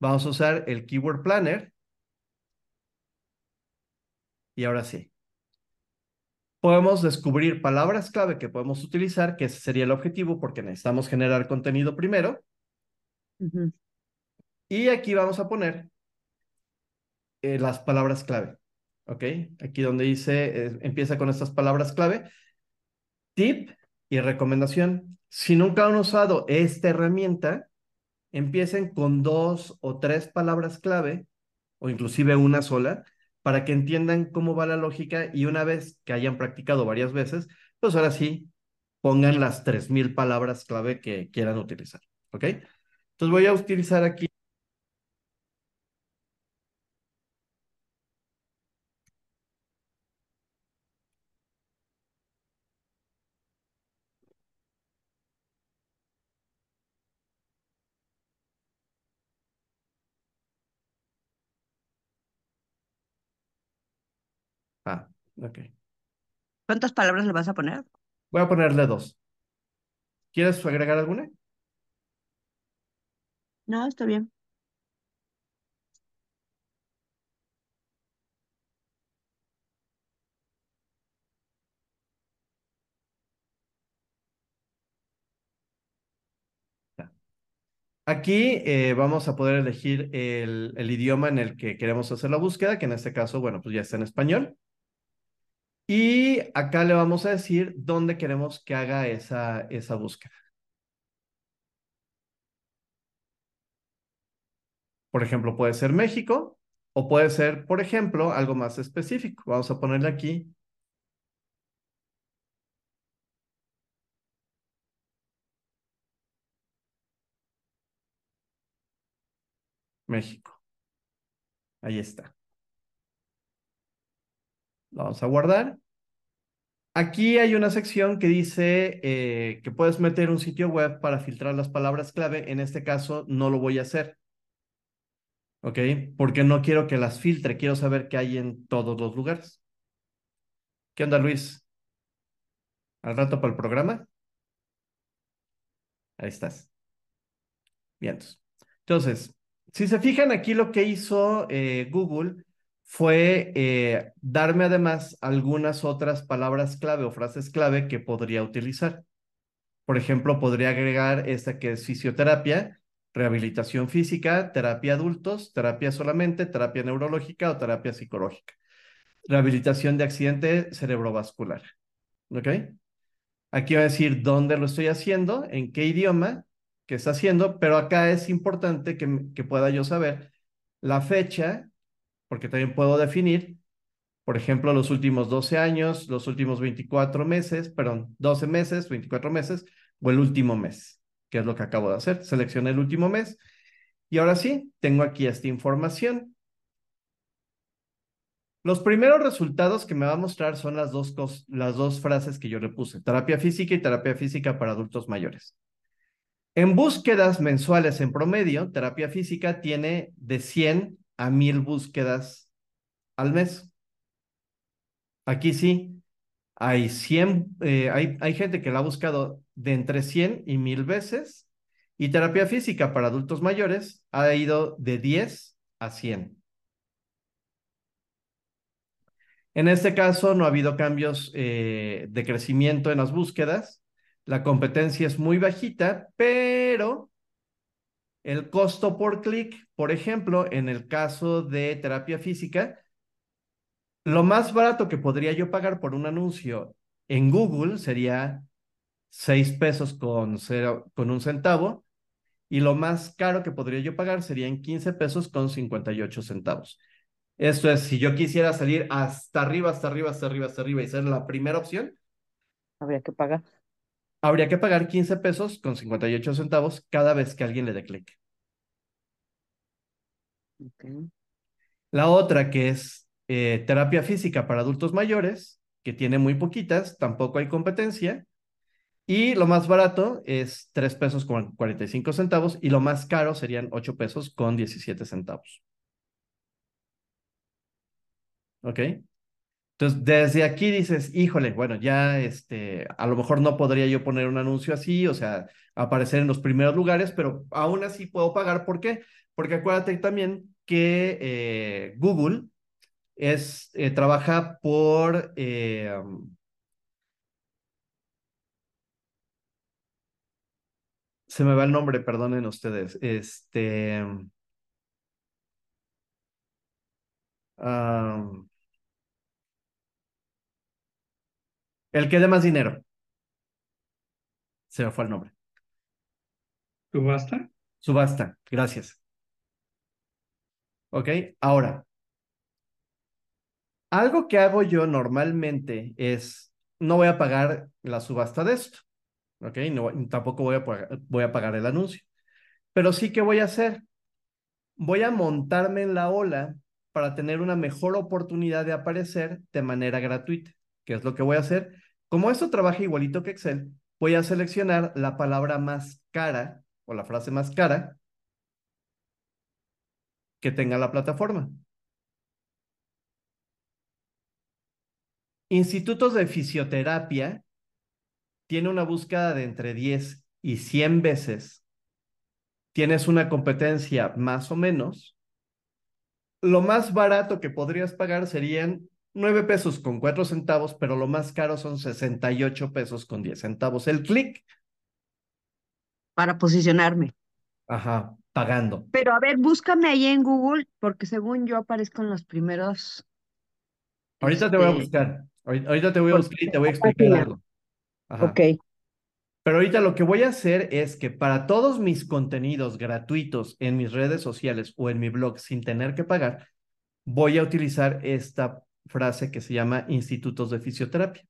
Vamos a usar el Keyword Planner. Y ahora sí podemos descubrir palabras clave que podemos utilizar, que ese sería el objetivo porque necesitamos generar contenido primero. Y aquí vamos a poner eh, las palabras clave. ¿Ok? Aquí donde dice, eh, empieza con estas palabras clave. Tip y recomendación. Si nunca han usado esta herramienta, empiecen con dos o tres palabras clave o inclusive una sola para que entiendan cómo va la lógica y una vez que hayan practicado varias veces, pues ahora sí, pongan las 3.000 palabras clave que quieran utilizar. ¿Ok? Entonces voy a utilizar aquí. Ah, ok. ¿Cuántas palabras le vas a poner? Voy a ponerle dos. ¿Quieres agregar alguna? No, está bien. Aquí eh, vamos a poder elegir el, el, idioma en el que queremos hacer la búsqueda, que en este caso, bueno, pues ya está en español. Y acá le vamos a decir dónde queremos que haga esa, esa búsqueda. Por ejemplo, puede ser México o puede ser, por ejemplo, algo más específico. Vamos a ponerle aquí. México. Ahí está. Vamos a guardar. Aquí hay una sección que dice eh, que puedes meter un sitio web para filtrar las palabras clave. En este caso no lo voy a hacer. ¿Ok? Porque no quiero que las filtre, quiero saber qué hay en todos los lugares. ¿Qué onda, Luis? ¿Al rato para el programa? Ahí estás. Bien. Entonces, si se fijan aquí lo que hizo eh, Google fue eh, darme además algunas otras palabras clave o frases clave que podría utilizar. Por ejemplo, podría agregar esta que es fisioterapia, rehabilitación física, terapia adultos, terapia solamente, terapia neurológica o terapia psicológica. rehabilitación de accidente cerebrovascular. ¿Ok? Aquí va a decir dónde lo estoy haciendo, en qué idioma que está haciendo, pero acá es importante que, que pueda yo saber la fecha, porque también puedo definir, por ejemplo, los últimos 12 años, los últimos 24 meses, perdón, 12 meses, 24 meses, o el último mes, que es lo que acabo de hacer. Seleccioné el último mes y ahora sí, tengo aquí esta información. Los primeros resultados que me va a mostrar son las dos, las dos frases que yo le puse, terapia física y terapia física para adultos mayores. En búsquedas mensuales en promedio, terapia física tiene de 100 a 1000 búsquedas al mes. Aquí sí, hay 100, eh, hay, hay gente que la ha buscado de entre 100 y 1000 veces y terapia física para adultos mayores ha ido de 10 a 100. En este caso no ha habido cambios eh, de crecimiento en las búsquedas. La competencia es muy bajita, pero el costo por clic, por ejemplo, en el caso de terapia física, lo más barato que podría yo pagar por un anuncio en Google sería 6 pesos con, cero, con un centavo y lo más caro que podría yo pagar serían 15 pesos con 58 centavos. Esto es, si yo quisiera salir hasta arriba, hasta arriba, hasta arriba, hasta arriba y ser la primera opción, Habría que pagar. Habría que pagar 15 pesos con 58 centavos cada vez que alguien le dé clic. La otra que es eh, terapia física para adultos mayores, que tiene muy poquitas, tampoco hay competencia. Y lo más barato es 3 pesos con 45 centavos y lo más caro serían 8 pesos con 17 centavos. ¿Ok? Entonces, desde aquí dices, híjole, bueno, ya este, a lo mejor no podría yo poner un anuncio así, o sea, aparecer en los primeros lugares, pero aún así puedo pagar. ¿Por qué? Porque acuérdate también que eh, Google es, eh, trabaja por... Eh, se me va el nombre, perdonen ustedes. Este... Um, el que dé más dinero. Se me fue el nombre. ¿Subasta? Subasta, gracias. Ok, ahora, algo que hago yo normalmente es, no voy a pagar la subasta de esto, ok, no, tampoco voy a, pagar, voy a pagar el anuncio, pero sí que voy a hacer, voy a montarme en la ola para tener una mejor oportunidad de aparecer de manera gratuita, que es lo que voy a hacer. Como esto trabaja igualito que Excel, voy a seleccionar la palabra más cara o la frase más cara que tenga la plataforma. Institutos de fisioterapia tiene una búsqueda de entre 10 y 100 veces. Tienes una competencia más o menos. Lo más barato que podrías pagar serían 9 pesos con 4 centavos, pero lo más caro son 68 pesos con 10 centavos. El clic. Para posicionarme. Ajá, pagando. Pero a ver, búscame ahí en Google, porque según yo aparezco en los primeros. Ahorita te voy a este, buscar. Ahorita, te voy a buscar y te voy a explicar algo. Ajá. Ok. Pero ahorita lo que voy a hacer es que para todos mis contenidos gratuitos en mis redes sociales o en mi blog sin tener que pagar, voy a utilizar esta frase que se llama institutos de fisioterapia.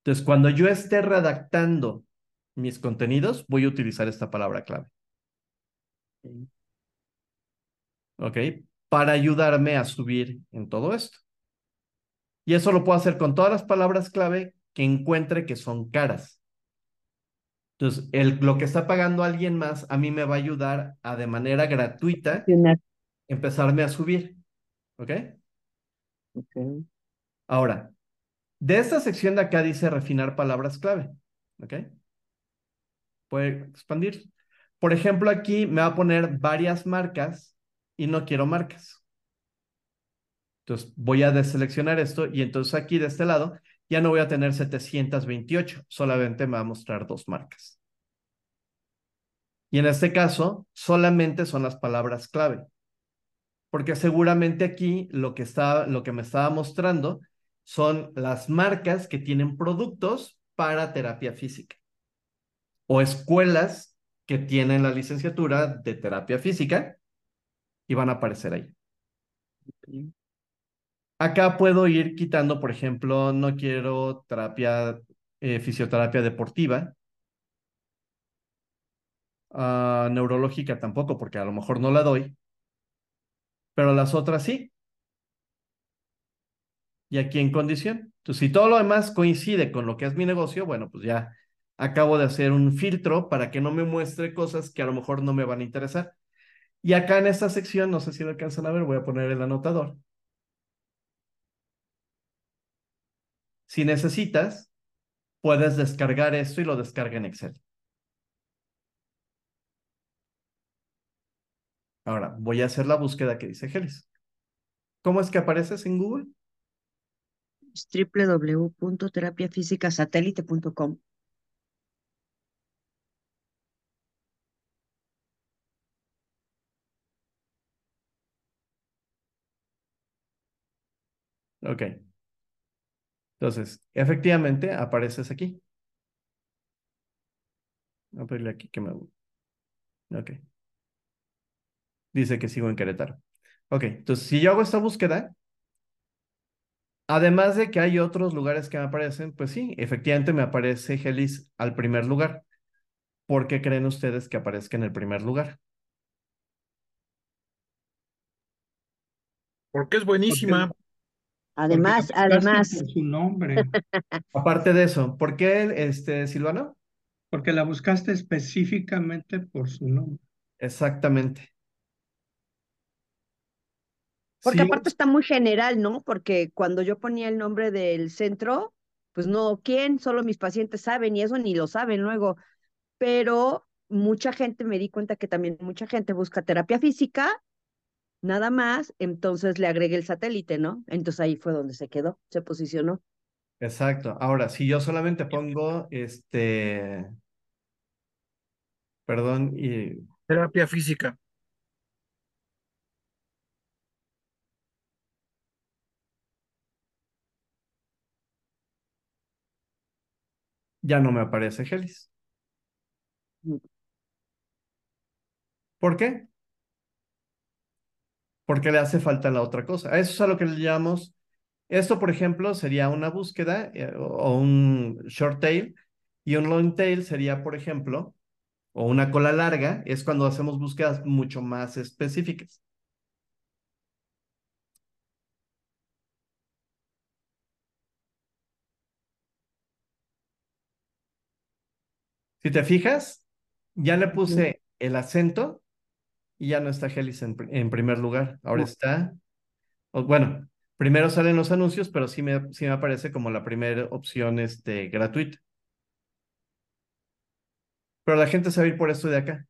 Entonces, cuando yo esté redactando mis contenidos, voy a utilizar esta palabra clave. ¿Ok? Para ayudarme a subir en todo esto. Y eso lo puedo hacer con todas las palabras clave que encuentre que son caras. Entonces, el, lo que está pagando alguien más a mí me va a ayudar a de manera gratuita empezarme a subir. ¿Ok? Ahora, de esta sección de acá dice refinar palabras clave. ¿Ok? Puede expandir. Por ejemplo, aquí me va a poner varias marcas y no quiero marcas. Entonces voy a deseleccionar esto y entonces aquí de este lado ya no voy a tener 728, solamente me va a mostrar dos marcas. Y en este caso, solamente son las palabras clave. Porque seguramente aquí lo que, está, lo que me estaba mostrando son las marcas que tienen productos para terapia física o escuelas que tienen la licenciatura de terapia física y van a aparecer ahí. Acá puedo ir quitando, por ejemplo, no quiero terapia, eh, fisioterapia deportiva. Ah, neurológica tampoco, porque a lo mejor no la doy. Pero las otras sí. Y aquí en condición. Entonces, si todo lo demás coincide con lo que es mi negocio, bueno, pues ya acabo de hacer un filtro para que no me muestre cosas que a lo mejor no me van a interesar. Y acá en esta sección, no sé si lo alcanzan a ver, voy a poner el anotador. Si necesitas, puedes descargar esto y lo descarga en Excel. Ahora, voy a hacer la búsqueda que dice Gelis. ¿Cómo es que apareces en Google? Www.terapiafísicasatélite.com. Ok. Entonces, efectivamente, apareces aquí. Voy a pedirle aquí que me... Ok. Dice que sigo en Querétaro. Ok, entonces si yo hago esta búsqueda, además de que hay otros lugares que me aparecen, pues sí, efectivamente me aparece Gelis al primer lugar. ¿Por qué creen ustedes que aparezca en el primer lugar? Porque es buenísima. Además, Porque además, Por su nombre, Aparte de eso, ¿por qué, este, Silvano? porque la buscaste específicamente por su nombre. Exactamente. Porque Sí, aparte está muy general, ¿no? Porque cuando yo ponía el nombre del centro, pues no, ¿quién? Solo mis pacientes saben y eso ni lo saben luego. Pero mucha gente, me di cuenta que también mucha gente busca terapia física, nada más, entonces le agregué el satélite, ¿no? Entonces ahí fue donde se quedó, se posicionó. Exacto. Ahora, si yo solamente pongo este, perdón, y Terapia física. Ya no me aparece Gelis. Mm. ¿Por qué? Porque le hace falta la otra cosa. Eso es a lo que le llamamos, esto por ejemplo sería una búsqueda eh, o un short tail y un long tail sería por ejemplo, o una cola larga, es cuando hacemos búsquedas mucho más específicas. Si te fijas, ya le puse el acento y ya no está Gelis en, pr- en primer lugar. Ahora No. está, bueno, primero salen los anuncios, pero sí me, sí me aparece como la primera opción este, gratuita. Pero la gente se va a ir por esto de acá.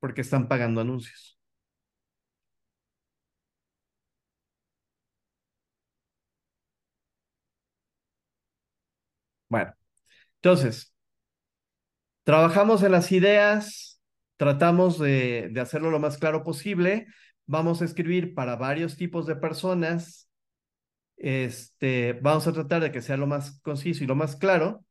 Porque están pagando anuncios. Bueno, entonces, trabajamos en las ideas, tratamos de, hacerlo lo más claro posible. Vamos a escribir para varios tipos de personas. Este, vamos a tratar de que sea lo más conciso y lo más claro,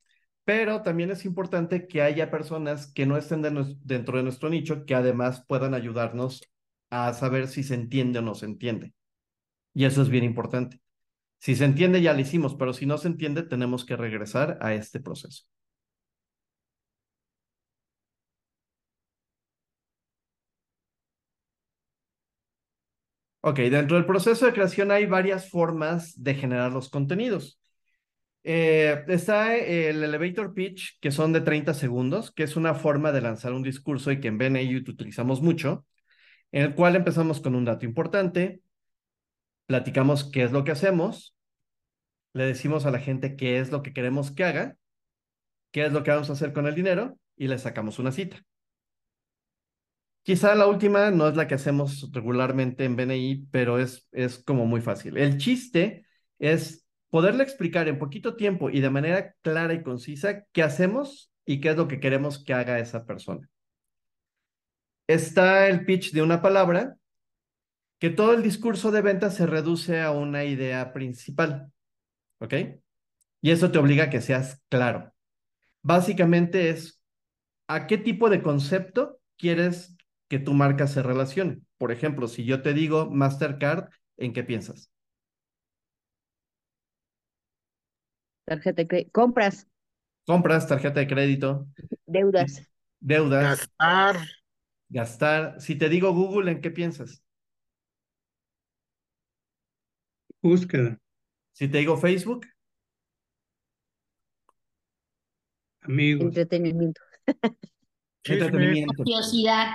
pero también es importante que haya personas que no estén dentro de nuestro nicho, que además puedan ayudarnos a saber si se entiende o no se entiende. Y eso es bien importante. Si se entiende, ya lo hicimos, pero si no se entiende, tenemos que regresar a este proceso. Ok, dentro del proceso de creación hay varias formas de generar los contenidos. Eh, está el elevator pitch, que son de 30 segundos, que es una forma de lanzar un discurso y que en BNI utilizamos mucho, en el cual empezamos con un dato importante, platicamos qué es lo que hacemos, le decimos a la gente qué es lo que queremos que haga, qué es lo que vamos a hacer con el dinero y le sacamos una cita. Quizá la última no es la que hacemos regularmente en BNI, pero es, es como muy fácil. El chiste es poderle explicar en poquito tiempo y de manera clara y concisa qué hacemos y qué es lo que queremos que haga esa persona. está el pitch de una palabra, que todo el discurso de venta se reduce a una idea principal. ¿Ok? Y eso te obliga a que seas claro. Básicamente es a qué tipo de concepto quieres que tu marca se relacione. Por ejemplo, si yo te digo Mastercard, ¿en qué piensas? Tarjeta de crédito. Compras, Compras, tarjeta de crédito, deudas, deudas, Gastar. gastar. Si te digo Google, ¿en qué piensas? Búsqueda, Si te digo Facebook, amigos, entretenimiento. Entretenimiento, Curiosidad.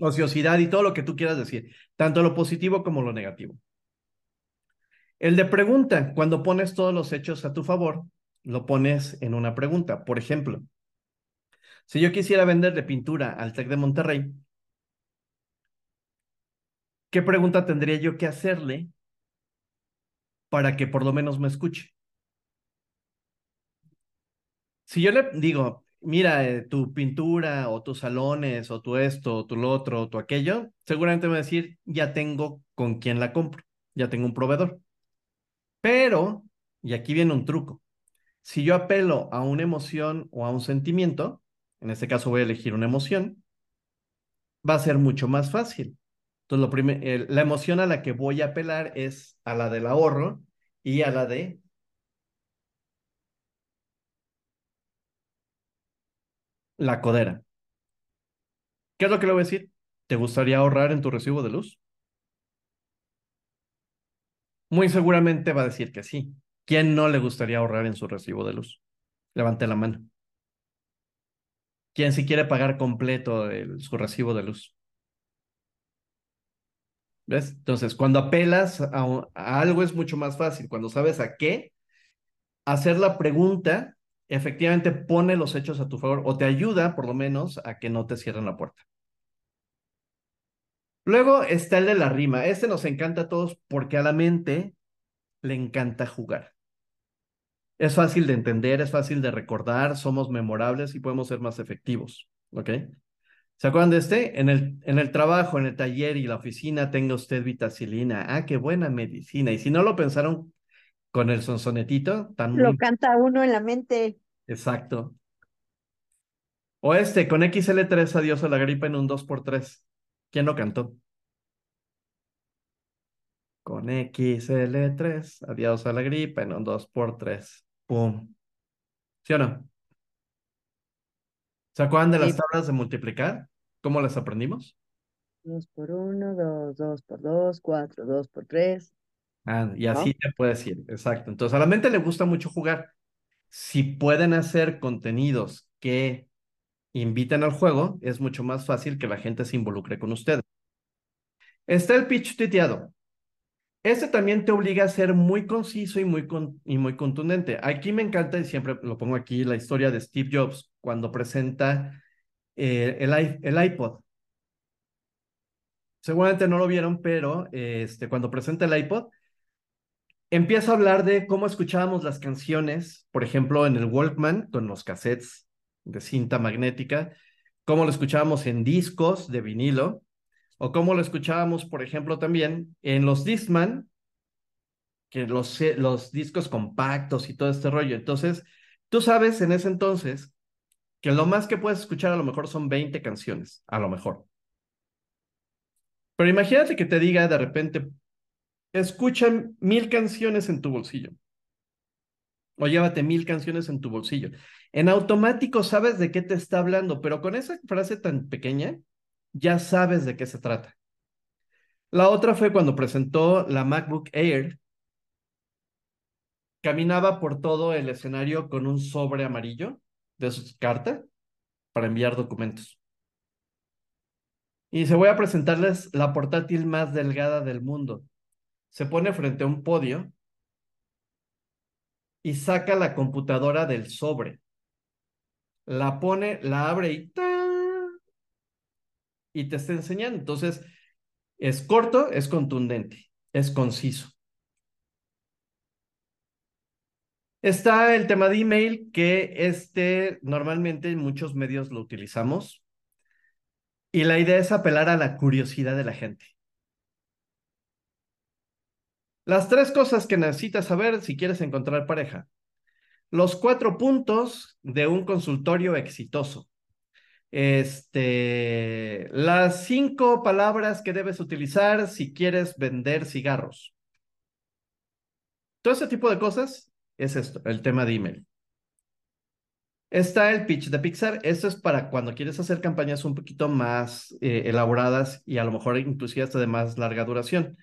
ociosidad y todo lo que tú quieras decir, tanto lo positivo como lo negativo. El de pregunta, cuando pones todos los hechos a tu favor, lo pones en una pregunta. Por ejemplo, si yo quisiera venderle pintura al TEC de Monterrey, ¿qué pregunta tendría yo que hacerle para que por lo menos me escuche? Si yo le digo, mira, eh, tu pintura o tus salones o tu esto, o tu lo otro, o tu aquello, seguramente me va a decir, ya tengo con quién la compro, ya tengo un proveedor. Pero, y aquí viene un truco, si yo apelo a una emoción o a un sentimiento, en este caso voy a elegir una emoción, va a ser mucho más fácil. Entonces, la emoción a la que voy a apelar es a la del ahorro y a la de la codera. ¿Qué es lo que le voy a decir? ¿Te gustaría ahorrar en tu recibo de luz? Muy seguramente va a decir que sí. ¿Quién no le gustaría ahorrar en su recibo de luz? Levante la mano. ¿Quién si quiere pagar completo su recibo de luz? ¿Ves? Entonces, cuando apelas a, algo es mucho más fácil. Cuando sabes a qué, hacer la pregunta efectivamente pone los hechos a tu favor o te ayuda, por lo menos, a que no te cierren la puerta. Luego está el de la rima. Este nos encanta a todos porque a la mente le encanta jugar. Es fácil de entender, es fácil de recordar, somos memorables y podemos ser más efectivos. ¿Ok? ¿Se acuerdan de este? En el, en el trabajo, en el taller y la oficina tenga usted vitacilina. Ah, qué buena medicina. Y si no lo pensaron con el sonsonetito, tan Lo muy canta uno en la mente. exacto. O este, con XL3, adiós a la gripa en un 2x3. ¿Quién lo cantó? Con XL3, adiós a la gripa en un 2x3. Pum. ¿Sí o no? ¿Se acuerdan de las tablas de multiplicar? ¿Cómo las aprendimos? Dos por uno, dos, dos por dos, cuatro, dos por tres. Ah, y ¿no? así te puedes ir, exacto. Entonces, a la mente le gusta mucho jugar. Si pueden hacer contenidos que inviten al juego, es mucho más fácil que la gente se involucre con ustedes. Está el pitch tuiteado. Este también te obliga a ser muy conciso y muy, con- y muy contundente. Aquí me encanta, y siempre lo pongo aquí, la historia de Steve Jobs cuando presenta eh, el, iPod. Seguramente no lo vieron, pero este, cuando presenta el iPod, empieza a hablar de cómo escuchábamos las canciones, por ejemplo, en el Walkman, con los cassettes de cinta magnética, cómo lo escuchábamos en discos de vinilo, o cómo lo escuchábamos, por ejemplo, también en los Discman, que los discos compactos y todo este rollo. Entonces, tú sabes en ese entonces que lo más que puedes escuchar a lo mejor son 20 canciones, a lo mejor. Pero imagínate que te diga de repente, escuchan mil canciones en tu bolsillo. O llévate mil canciones en tu bolsillo. En automático sabes de qué te está hablando, pero con esa frase tan pequeña, ya sabes de qué se trata. La otra fue cuando presentó la MacBook Air. Caminaba por todo el escenario con un sobre amarillo de su carta para enviar documentos. Y se voy a presentarles la portátil más delgada del mundo. Se pone frente a un podio y saca la computadora del sobre. La pone, la abre y ¡tan! y te está enseñando. Entonces, es corto, es contundente, es conciso. Está el tema de email, que este normalmente en muchos medios lo utilizamos. Y la idea es apelar a la curiosidad de la gente. Las tres cosas que necesitas saber si quieres encontrar pareja. Los cuatro puntos de un consultorio exitoso. Este, las cinco palabras que debes utilizar si quieres vender cigarros. Todo ese tipo de cosas es esto, el tema de email. Está el pitch de Pixar. Esto es para cuando quieres hacer campañas un poquito más eh, elaboradas y a lo mejor inclusive hasta de más larga duración.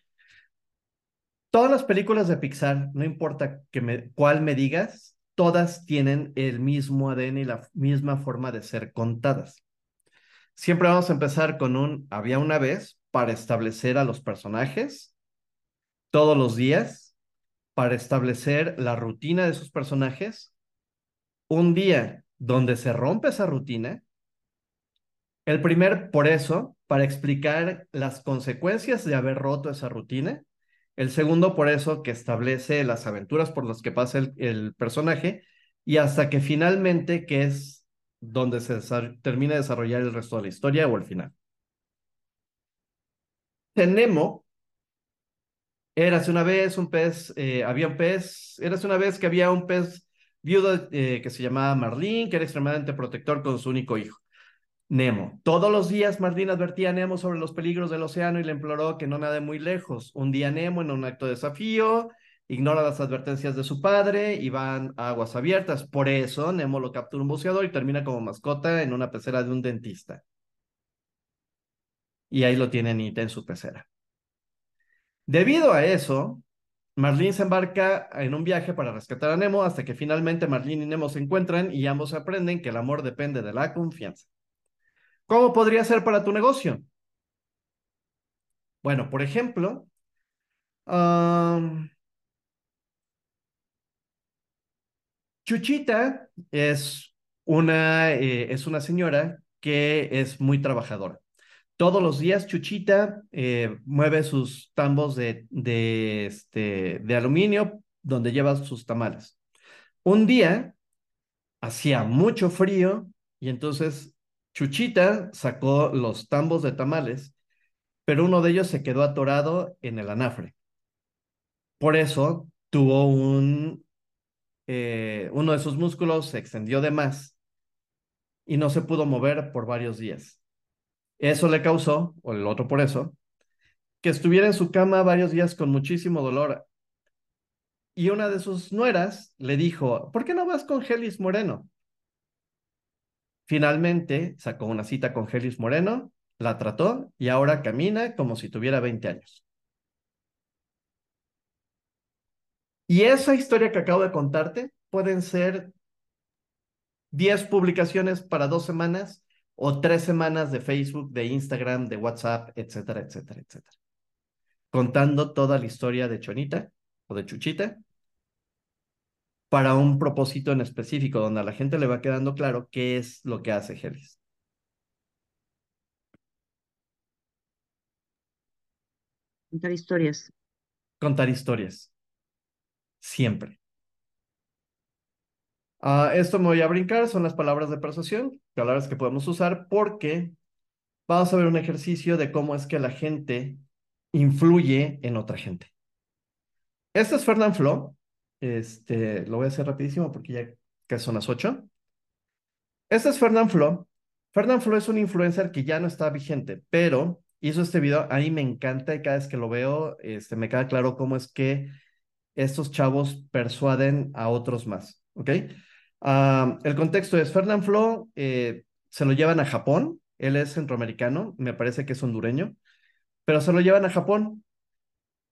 Todas las películas de Pixar, no importa me, cuál me digas, todas tienen el mismo ADN y la misma forma de ser contadas. Siempre vamos a empezar con un había una vez para establecer a los personajes todos los días, para establecer la rutina de sus personajes. Un día donde se rompe esa rutina. El primer, por eso, para explicar las consecuencias de haber roto esa rutina. El segundo, por eso, que establece las aventuras por las que pasa el, personaje y hasta que finalmente, que es donde se termina de desarrollar el resto de la historia o el final. Nemo, eras una vez un pez, eh, había un pez, eras una vez que había un pez viudo eh, que se llamaba Marlene, que era extremadamente protector con su único hijo. Nemo. Todos los días Marlene advertía a Nemo sobre los peligros del océano y le imploró que no nade muy lejos. Un día Nemo, en un acto de desafío, ignora las advertencias de su padre y van a aguas abiertas. Por eso Nemo lo captura un buceador y termina como mascota en una pecera de un dentista. Y ahí lo tiene Nita en su pecera. Debido a eso, Marlene se embarca en un viaje para rescatar a Nemo hasta que finalmente Marlene y Nemo se encuentran y ambos aprenden que el amor depende de la confianza. ¿Cómo podría ser para tu negocio? Bueno, por ejemplo, Chuchita es una, eh, es una señora que es muy trabajadora. Todos los días Chuchita eh, mueve sus tambos este, de aluminio donde lleva sus tamales. Un día hacía mucho frío y entonces Chuchita sacó los tambos de tamales, pero uno de ellos se quedó atorado en el anafre. Por eso tuvo un eh, uno de sus músculos se extendió de más y no se pudo mover por varios días. Eso le causó, o el otro por eso, que estuviera en su cama varios días con muchísimo dolor. Y una de sus nueras le dijo, ¿por qué no vas con Gelis Moreno? Finalmente sacó una cita con Gelis Moreno, la trató y ahora camina como si tuviera 20 años. Y esa historia que acabo de contarte pueden ser 10 publicaciones para dos semanas o tres semanas de Facebook, de Instagram, de WhatsApp, etcétera, etcétera, etcétera. Contando toda la historia de Chonita o de Chuchita para un propósito en específico donde a la gente le va quedando claro qué es lo que hace Gelis. Contar historias. Contar historias siempre. Uh, esto me voy a brincar, son las palabras de persuasión, palabras que podemos usar porque vamos a ver un ejercicio de cómo es que la gente influye en otra gente. Este es Fernand Flo. Este, lo voy a hacer rapidísimo porque ya que son las 8. Este es Fernand Flo. Fernand Flo es un influencer que ya no está vigente, pero hizo este video. A mí me encanta y cada vez que lo veo, este, me queda claro cómo es que estos chavos persuaden a otros más, ¿ok? Ah, el contexto es, Fernand Flo eh, se lo llevan a Japón, él es centroamericano, me parece que es hondureño, pero se lo llevan a Japón.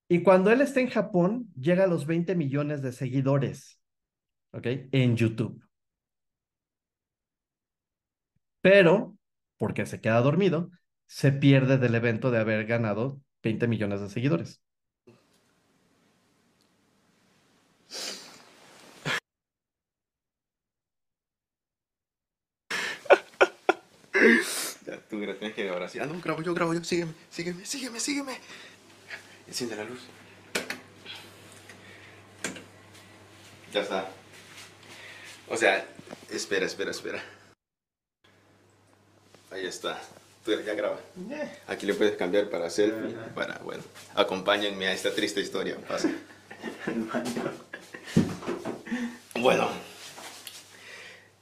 Y cuando él está en Japón, llega a los 20 millones de seguidores, ¿ok? En YouTube. Pero, porque se queda dormido, se pierde del evento de haber ganado 20 millones de seguidores. Ya, tú tienes que ahora sí. Ah, no, grabo yo, grabo yo. Sígueme, sígueme, sígueme, sígueme. Enciende la luz. Ya está. O sea, espera, espera, espera. Ahí está. Tú ya graba. Aquí le puedes cambiar para selfie, para, bueno, acompáñenme a esta triste historia. Pasa. Bueno,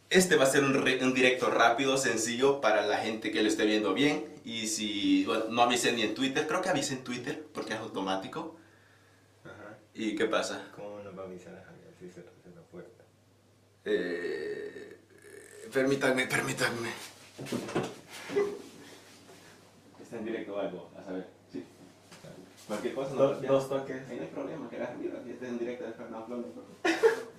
este va a ser un, re- un directo rápido, sencillo para la gente que lo esté viendo bien. Y si bueno, no avisen ni en Twitter, creo que avisen en Twitter porque es automático. ¿Y qué pasa? ¿Cómo nos va a avisar a Javier si se la puerta? Eh, permítanme, permítanme. Está en directo o algo, a saber. Sí. Cualquier cosa. Dos- dos toques. Ahí no hay problema, que ruido. Aquí está en directo de Fernando Flores.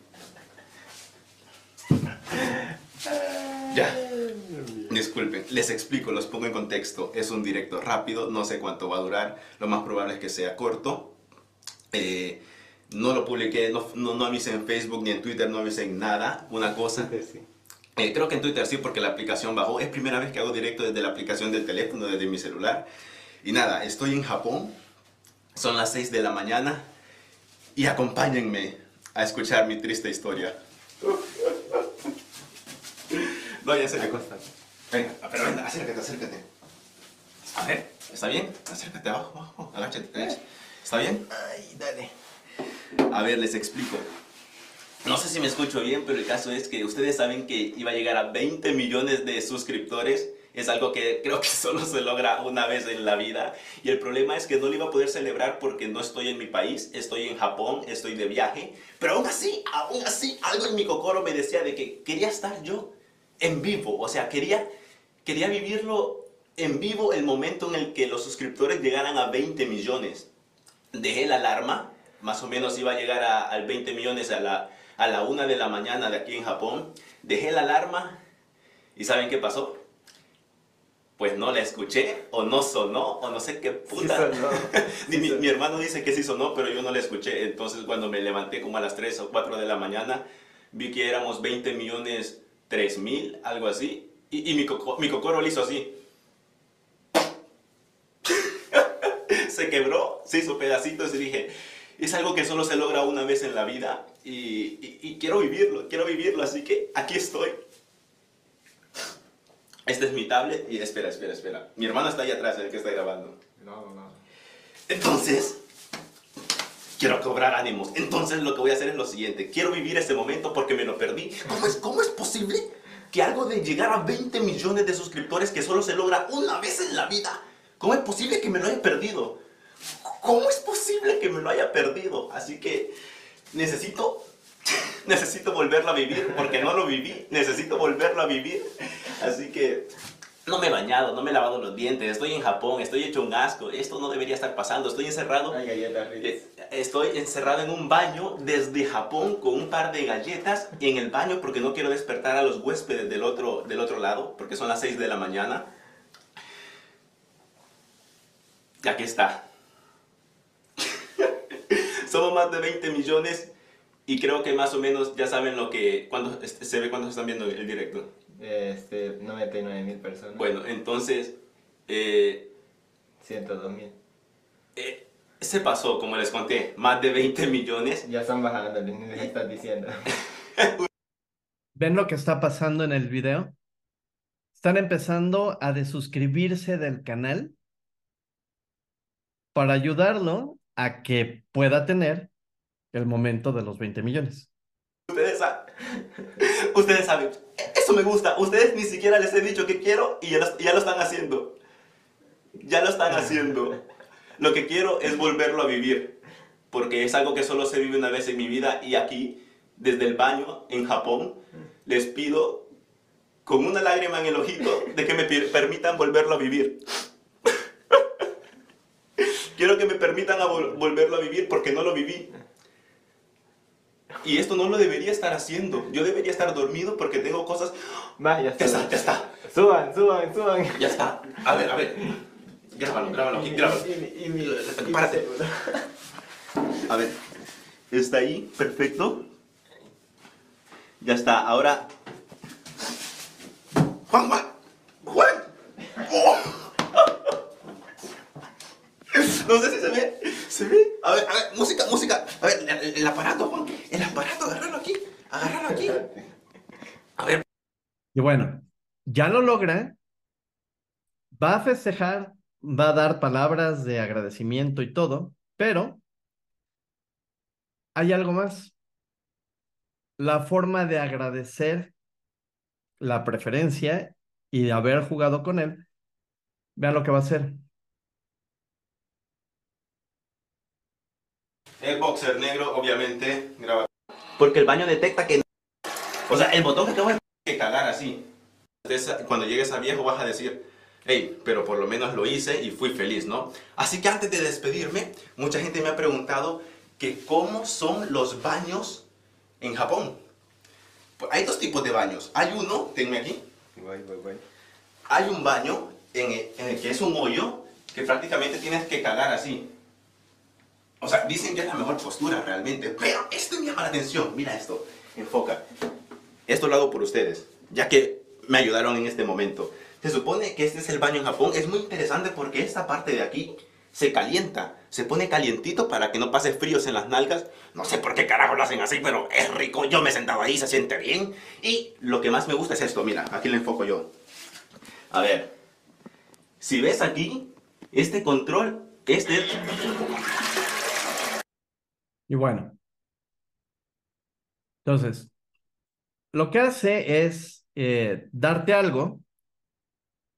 Ya. Disculpen, les explico, los pongo en contexto. Es un directo rápido, no sé cuánto va a durar. Lo más probable es que sea corto. Eh, no lo publiqué, no, no, no avisé en Facebook ni en Twitter, no avisé en nada. Una cosa. Eh, creo que en Twitter sí, porque la aplicación bajó. Es primera vez que hago directo desde la aplicación del teléfono, desde mi celular. Y nada, estoy en Japón. Son las 6 de la mañana. Y acompáñenme a escuchar mi triste historia. No, ya se Venga, pero venga, acércate, acércate. A ver, ¿está bien? Acércate abajo, abajo, agáchate, agáchate. ¿Está bien? Ay, dale. A ver, les explico. No sé si me escucho bien, pero el caso es que ustedes saben que iba a llegar a 20 millones de suscriptores. Es algo que creo que solo se logra una vez en la vida. Y el problema es que no lo iba a poder celebrar porque no estoy en mi país, estoy en Japón, estoy de viaje. Pero aún así, aún así, algo en mi cocoro me decía de que quería estar yo en vivo. O sea, quería, quería vivirlo en vivo el momento en el que los suscriptores llegaran a 20 millones. Dejé la alarma, más o menos iba a llegar a, al 20 millones a la, a la 1 de la mañana de aquí en Japón. Dejé la alarma y ¿saben qué pasó? Pues no la escuché, o no sonó, o no sé qué puta. Ni mi, mi hermano dice que sí sonó, pero yo no la escuché. Entonces cuando me levanté como a las 3 o 4 de la mañana, vi que éramos 20 millones 3 mil, algo así. Y, y mi, coco- mi cocoro lo hizo así. se quebró, se hizo pedacitos y dije, es algo que solo se logra una vez en la vida y, y- y quiero vivirlo, quiero vivirlo, así que aquí estoy. Este es mi tablet y espera, espera, espera. Mi hermano está ahí atrás, el que está grabando. No, no. Entonces, quiero cobrar ánimos. Entonces lo que voy a hacer es lo siguiente. Quiero vivir ese momento porque me lo perdí. ¿Cómo es, cómo es posible que algo de llegar a 20 millones de suscriptores que solo se logra una vez en la vida? ¿Cómo es posible que me lo haya perdido? ¿Cómo es posible que me lo haya perdido? Así que necesito, necesito volverlo a vivir porque no lo viví. Necesito volverlo a vivir. Así que no me he bañado, no me he lavado los dientes, estoy en Japón, estoy hecho un asco, esto no debería estar pasando, estoy encerrado. eh, estoy encerrado en un baño desde Japón con un par de galletas en el baño porque no quiero despertar a los huéspedes del otro, del otro lado, porque son las 6 de la mañana. Y aquí está. Somos más de 20 millones y creo que más o menos ya saben lo que cuando se ve cuando están viendo el directo. Este, 99 mil personas. Bueno, entonces, eh, 102 mil. eh, se pasó, como les conté, más de 20 millones. Ya están bajando, les estás diciendo. ¿Ven lo que está pasando en el video? Están empezando a desuscribirse del canal para ayudarlo a que pueda tener el momento de los 20 millones. Ustedes, sa- ustedes saben, eso me gusta. Ustedes ni siquiera les he dicho que quiero y ya lo, ya lo están haciendo. Ya lo están haciendo. Lo que quiero es volverlo a vivir. Porque es algo que solo se vive una vez en mi vida y aquí, desde el baño en Japón, les pido con una lágrima en el ojito de que me per- permitan volverlo a vivir. Quiero que me permitan a vol- volverlo a vivir porque no lo viví. Y esto no lo debería estar haciendo. Yo debería estar dormido porque tengo cosas. Va, ya está. Ya está, ya está. Suban, suban, suban. Ya está. A ver, a ver. Grábalo, grábalo aquí, grábalo. Párate. A ver. Está ahí, perfecto. Ya está. Ahora. Juan, Juan. Juan. Oh. No sé si se ve. A ver, a ver, música, música. A ver, el, el aparato, Juan. El aparato, agárralo aquí. Agárralo aquí. A ver. Y bueno, ya lo logra, va a festejar, va a dar palabras de agradecimiento y todo, pero hay algo más. La forma de agradecer la preferencia y de haber jugado con él, vean lo que va a hacer. El boxer negro, obviamente, graba. Porque el baño detecta que. O sea, el botón que acabo de que cagar así. Cuando llegues a viejo vas a decir, hey, pero por lo menos lo hice y fui feliz, ¿no? Así que antes de despedirme, mucha gente me ha preguntado que cómo son los baños en Japón. Pues hay dos tipos de baños. Hay uno, tenme aquí. Voy, voy, voy. Hay un baño en el, en el que es un hoyo que prácticamente tienes que cagar así. O sea, dicen que es la mejor postura realmente. Pero esto me llama la atención. Mira esto. Enfoca. Esto lo hago por ustedes, ya que me ayudaron en este momento. Se supone que este es el baño en Japón. Es muy interesante porque esta parte de aquí se calienta. Se pone calientito para que no pase fríos en las nalgas. No sé por qué carajo lo hacen así, pero es rico. Yo me he sentado ahí, se siente bien. Y lo que más me gusta es esto. Mira, aquí lo enfoco yo. A ver. Si ves aquí, este control, este es... Y bueno. Entonces, lo que hace es eh, darte algo,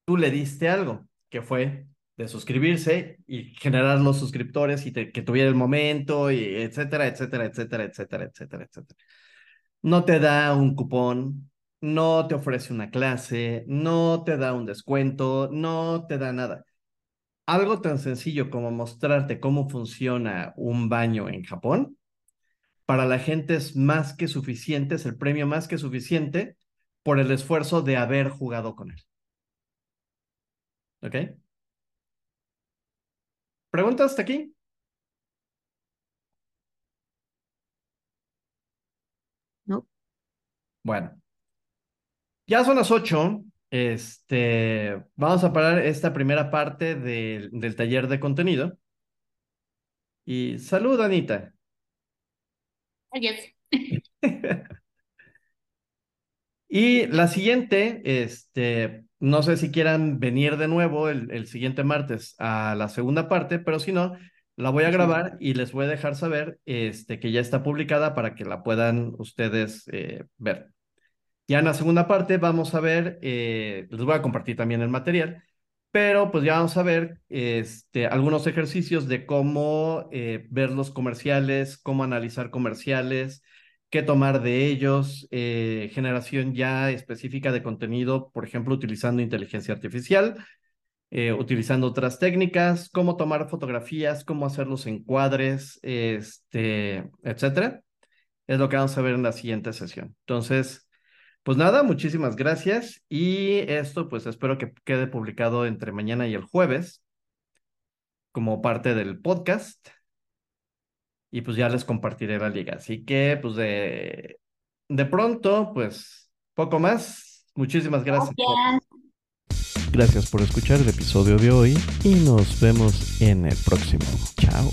tú le diste algo, que fue de suscribirse y generar los suscriptores y que tuviera el momento, y etcétera, etcétera, etcétera, etcétera, etcétera, etcétera. No te da un cupón, no te ofrece una clase, no te da un descuento, no te da nada. Algo tan sencillo como mostrarte cómo funciona un baño en Japón, para la gente es más que suficiente, es el premio más que suficiente por el esfuerzo de haber jugado con él. ¿Ok? ¿Preguntas hasta aquí? No. Bueno, ya son las ocho. Este, vamos a parar esta primera parte del, del taller de contenido. Y salud, Anita. Adiós. Y la siguiente, este, no sé si quieran venir de nuevo el, el siguiente martes a la segunda parte, pero si no, la voy a grabar y les voy a dejar saber este, que ya está publicada para que la puedan ustedes eh, ver. Ya en la segunda parte vamos a ver, eh, les voy a compartir también el material, pero pues ya vamos a ver este, algunos ejercicios de cómo eh, ver los comerciales, cómo analizar comerciales, qué tomar de ellos, eh, generación ya específica de contenido, por ejemplo, utilizando inteligencia artificial, eh, utilizando otras técnicas, cómo tomar fotografías, cómo hacer los encuadres, este, etcétera. Es lo que vamos a ver en la siguiente sesión. Entonces, pues nada, muchísimas gracias y esto pues espero que quede publicado entre mañana y el jueves como parte del podcast y pues ya les compartiré la liga. Así que pues de, de pronto pues poco más. Muchísimas gracias. por- Gracias por escuchar el episodio de hoy y nos vemos en el próximo. Chao.